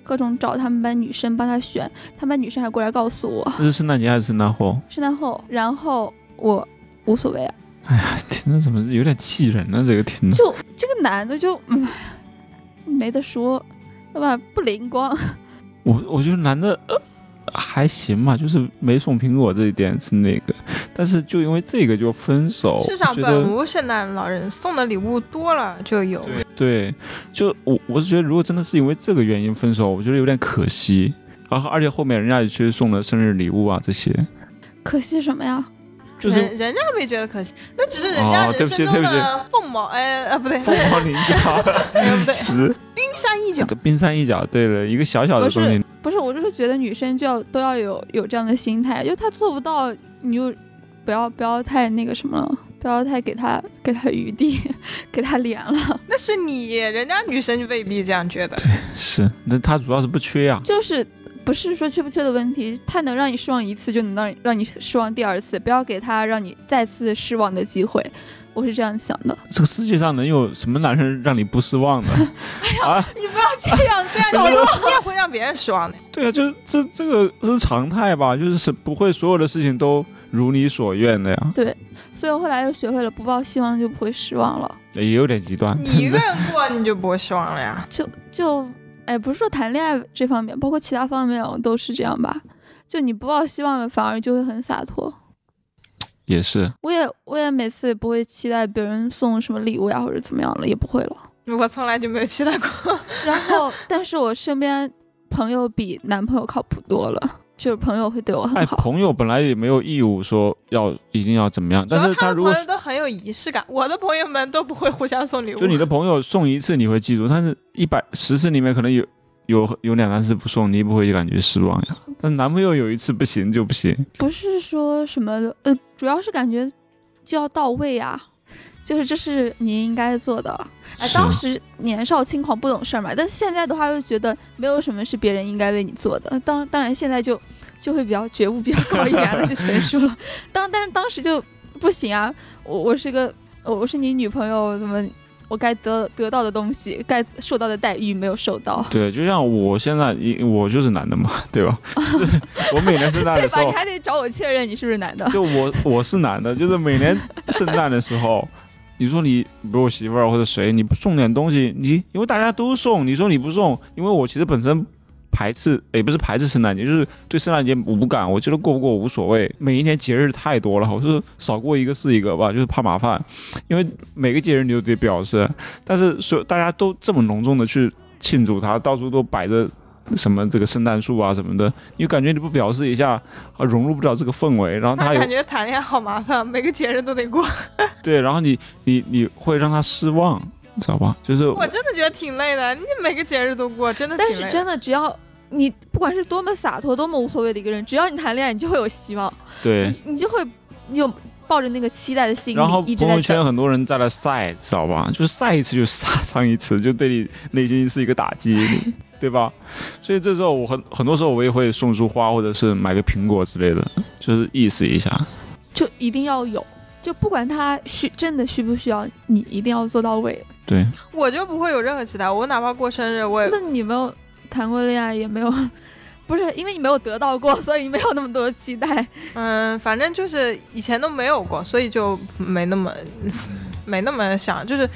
各种找他们班女生帮他选，他们班女生还过来告诉我这是圣诞节还是圣诞后？圣诞后，然后我无所谓啊，哎呀，听着怎么有点气人呢？这个听着，就这个男的就嗯没得说，对吧？不灵光，我我觉得男的呃还行嘛，就是没送苹果这一点是那个，但是就因为这个就分手，世上本无圣诞老人，送的礼物多了就有。对对，就我我是觉得如果真的是因为这个原因分手，我觉得有点可惜。然后而且后面人家也去送了生日礼物啊这些，可惜什么呀？就是人人家没觉得可惜，那只是人家哦对人生中不起对不起的凤毛，哎啊不对，凤毛麟角，*laughs* 哎不对，*laughs* 冰山一角。这冰山一角。对了，一个小小的不是东西，不是，我就是觉得女生就要都要有有这样的心态，就她做不到，你就不要不要太那个什么了，不要太给她给她余地，*laughs* 给她脸了。那是你，人家女生就未必这样觉得。对是，那她主要是不缺呀、就是不是说缺不缺的问题，他能让你失望一次，就能让让你失望第二次，不要给他让你再次失望的机会。我是这样想的。这个世界上能有什么男人让你不失望的？*laughs* 啊，你不要这样，对啊，*laughs* 你也你也会让别人失望的。对啊，就是这这个是常态吧，就是是不会所有的事情都如你所愿的呀，对所以我后来又学会了不抱希望就不会失望了。也有点极端。你一个人过你就不会失望了呀。就就哎，不是说谈恋爱这方面，包括其他方面都是这样吧。就你不抱希望了，反而就会很洒脱。也是，我也我也每次也不会期待别人送什么礼物呀，或者怎么样了，也不会了。我从来就没有期待过。然后，但是我身边朋友比男朋友靠谱多了，就是朋友会对我哎，很好。朋友本来也没有义务说要一定要怎么样，但是他如果朋友都很有仪式感，我的朋友们都不会互相送礼物。就你的朋友送一次你会记住，但是一百十次里面可能有有有两三次不送，你不会感觉失望呀？但男朋友有一次不行就不行。不是说什么，呃，主要是感觉就要到位啊，就是这是你应该做的。哎，当时年少轻狂不懂事儿嘛，但是现在的话又觉得没有什么是别人应该为你做的。当当然现在就就会比较觉悟比较高一点了，就成熟了。*laughs* 当但是当时就不行啊，我我是个我我是你女朋友，怎么我该得得到的东西，该受到的待遇没有受到，对，就像我现在，一我就是男的嘛，*laughs* 对吧？就 *laughs* 是我每年圣诞对吧？的时候你，还得找我确认你是不是男的。就我我是男的，就是每年圣诞的时候，你说你比如我媳妇儿或者谁，你不送点东西，你因为大家都送，你说你不送，因为我其实本身排斥，也不是排斥圣诞节，就是对圣诞节无感，我觉得过不过无所谓。每一年节日太多了，我是少过一个是一个吧，就是怕麻烦，因为每个节日你都得表示，但是所大家都这么隆重的去庆祝它，到处都摆着。什么这个圣诞树啊什么的，你感觉你不表示一下，啊融入不了这个氛围，然后他感觉谈恋爱好麻烦，每个节日都得过。*laughs* 对，然后你你你会让他失望，知道吧？就是我真的觉得挺累的，你每个节日都过，真的挺累的。但是真的，只要你不管是多么洒脱、多么无所谓的一个人，只要你谈恋爱，你就会有希望，对。你你就会有抱着那个期待的心然后一直在朋友圈。很多人在那晒，知道吧？就是晒一次就杀上一次，就对你内心是一个打击，*laughs* 对吧？所以这时候我很很多时候我也会送束花，或者是买个苹果之类的，就是意思一下。就一定要有，就不管他需真的需不需要，你一定要做到位。对，我就不会有任何期待，我哪怕过生日，我也那你没有谈过恋爱，也没有，不是因为你没有得到过，所以你没有那么多期待。*laughs* 嗯，反正就是以前都没有过，所以就没那么 *laughs* 没那么想，就是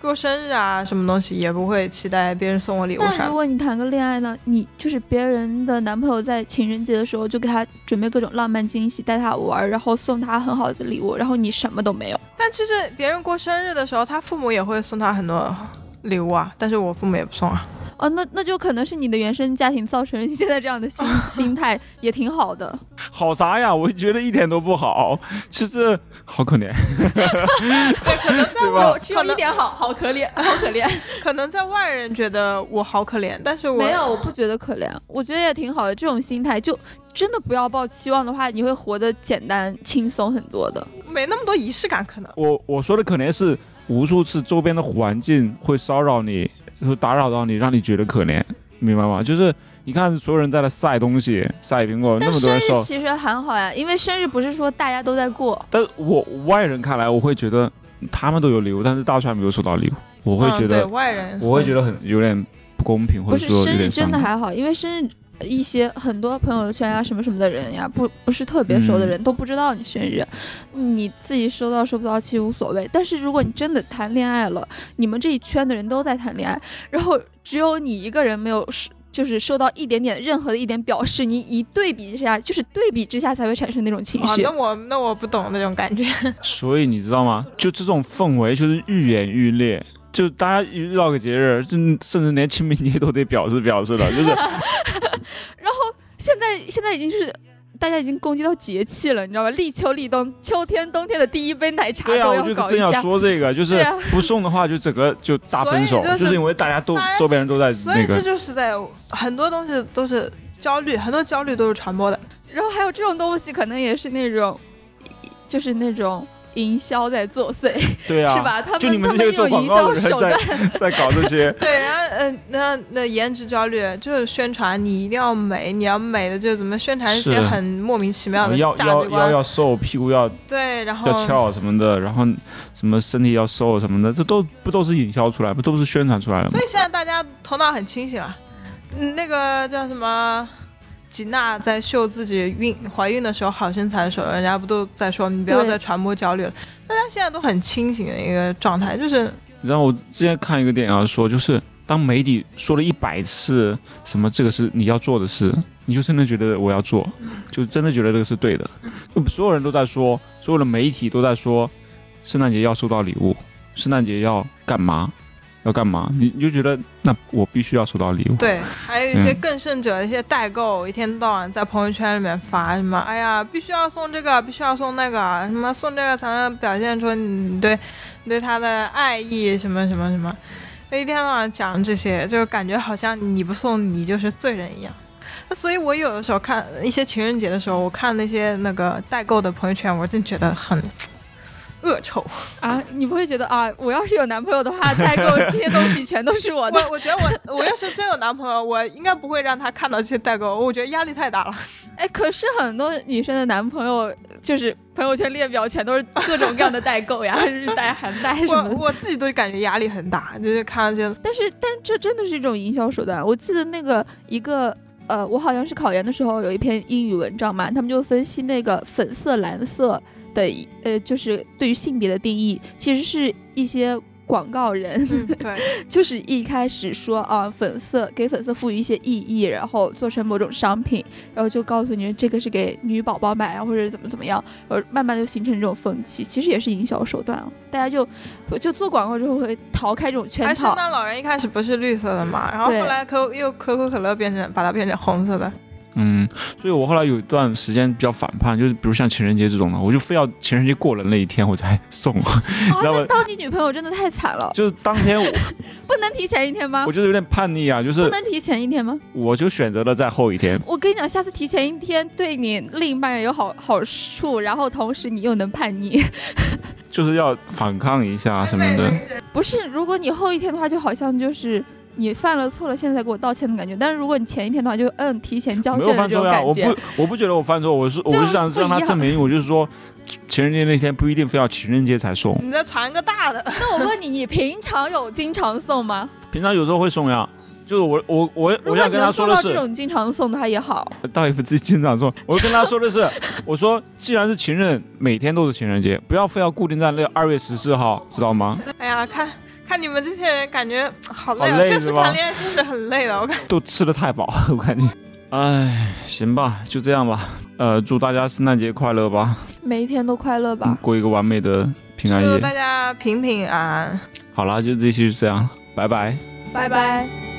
过生日啊，什么东西也不会期待别人送我礼物。但如果你谈个恋爱呢，你就是别人的男朋友在情人节的时候就给他准备各种浪漫惊喜，带他玩，然后送他很好的礼物，然后你什么都没有。但其实别人过生日的时候，他父母也会送他很多礼物啊，但是我父母也不送啊。哦，那那就可能是你的原生家庭造成了你现在这样的心 *laughs* 心态，也挺好的。好啥呀？我觉得一点都不好，其实好可怜，对，可能在我只有一点好，好可怜，好可怜。*laughs* 可能在外人觉得我好可怜，但是我没有，我不觉得可怜，我觉得也挺好的。这种心态就真的不要抱期望的话，你会活得简单轻松很多的。没那么多仪式感，可能。我我说的可怜是无数次周边的环境会骚扰你，会打扰到你，让你觉得可怜，明白吗？就是你看所有人在那晒东西，晒苹果，那么多人收，日其实很好呀，因为生日不是说大家都在过，但我外人看来，我会觉得他们都有礼物，但是大帅没有收到礼物，我会觉得，外人，我会觉得很有点不公平，或者说有生日。真的还好，因为生日一些很多朋友圈呀、什么什么的人呀，不不是特别熟的人、都不知道你生日，你自己收到收不到其实无所谓。但是如果你真的谈恋爱了，你们这一圈的人都在谈恋爱，然后只有你一个人没有收。就是收到一点点任何的一点表示，你一对比之下，就是对比之下才会产生那种情啊，绪。那我那我不懂那种感觉。*laughs* 所以你知道吗？就这种氛围就是愈演愈烈。就大家一遇到个节日，就甚至连清明节都得表示表示了，就是然后现在现在已经是大家已经攻击到节气了，你知道吧？立秋立冬，秋天冬天的第一杯奶茶对啊，都我就正要搞一下。说这个，就 *laughs* 是不送的话，就整个就大分手，就是就是因为大家都周边人都在所以这，就是在很多东西都是焦虑，很多焦虑都是传播的。然后还有这种东西，可能也是那种，就是那种营销在作祟，对啊，是？吧？他就你们他们这些做们一种营广告的人销手段，*laughs* 在在搞这些，*laughs* 对，然后嗯，那那颜值焦虑就是宣传你一定要美，你要美的就怎么宣传一些很莫名其妙的腰腰腰价值观。要瘦，屁股要对，然后要翘什么的，然后什么身体要瘦什么的，这都不都是营销出来，不都是宣传出来的吗所？以现在大家头脑很清醒了。嗯，那个叫什么？吉娜在秀自己孕怀孕的时候好身材的时候，人家不都在说你不要再传播焦虑了？大家现在都很清醒的一个状态，就是然后我之前看一个电影啊，说就是当媒体说了一百次什么这个是你要做的事，你就真的觉得我要做，就真的觉得这个是对的。就所有人都在说，所有的媒体都在说，圣诞节要收到礼物，圣诞节要干嘛，要干嘛，你你就觉得那我必须要收到礼物。对，还有一些嗯更甚者，一些代购一天到晚在朋友圈里面发什么，哎呀，必须要送这个，必须要送那个，什么送这个才能表现出你对你对他的爱意，什么什么什么，一天到晚讲这些，就感觉好像你不送你就是罪人一样。所以我有的时候看一些情人节的时候，我看那些那个代购的朋友圈，我真觉得很恶臭。啊，你不会觉得啊，我要是有男朋友的话，代购这些东西全都是我的。我我觉得我我要是真有男朋友，我应该不会让他看到这些代购，我觉得压力太大了。哎，可是很多女生的男朋友就是朋友圈列表全都是各种各样的代购呀，*laughs* 日代、韩代什么的。我我自己都感觉压力很大，就是看到这些，但是，但是这真的是一种营销手段。我记得那个一个呃，我好像是考研的时候有一篇英语文章嘛，他们就分析那个粉色、蓝色的呃，就是对于性别的定义，其实是一些广告人，嗯，*laughs* 对，就是一开始说啊，粉色给粉色赋予一些意义，然后做成某种商品，然后就告诉你这个是给女宝宝买啊，或者怎么怎么样，呃慢慢就形成这种风气，其实也是营销手段啊。大家就就做广告之后会逃开这种圈套，圣。诞老人一开始不是绿色的嘛，然后后来可又可口可乐变成把它变成红色的，嗯，所以我后来有一段时间比较反叛，就是比如像情人节这种的，我就非要情人节过了那一天我才送，啊，*laughs* 那当你女朋友真的太惨了，就是当天我 *laughs* 不能提前一天吗我？就是有点叛逆啊，就是不能提前一天吗？我就选择了在后一天，我跟你讲，下次提前一天对你另一半也有好好处，然后同时你又能叛逆。*laughs* 就是要反抗一下什么的。不是，如果你后一天的话，就好像就是你犯了错了，现在才给我道歉的感觉。但是如果你前一天的话，就嗯提前交没歉的这种有犯错呀，我觉。不我不觉得我犯错，我是我是想让他一样证明，我就是说 *laughs* 情人节那天不一定非要情人节才送，你再传个大的，*laughs* 那我问你，你平常有经常送吗？平常有时候会送呀。就是我我我如果我想跟他说的是，到这种经常送的话也好。倒也不至于经常送，*laughs* 我跟他说的是，我说既然是情人，每天都是情人节，不要非要固定在那个二月十四号，知道吗？哎呀，看看你们这些人，感觉 *tsk* 好累好啊，确实谈恋爱确实很累的，我感觉都吃的太饱，我感觉。哎，行吧，就这样吧。呃，祝大家圣诞节快乐吧，每一天都快乐吧。过一个完美的平安夜。祝大家平平安安。好啦，就这期就这样了，拜拜。拜拜。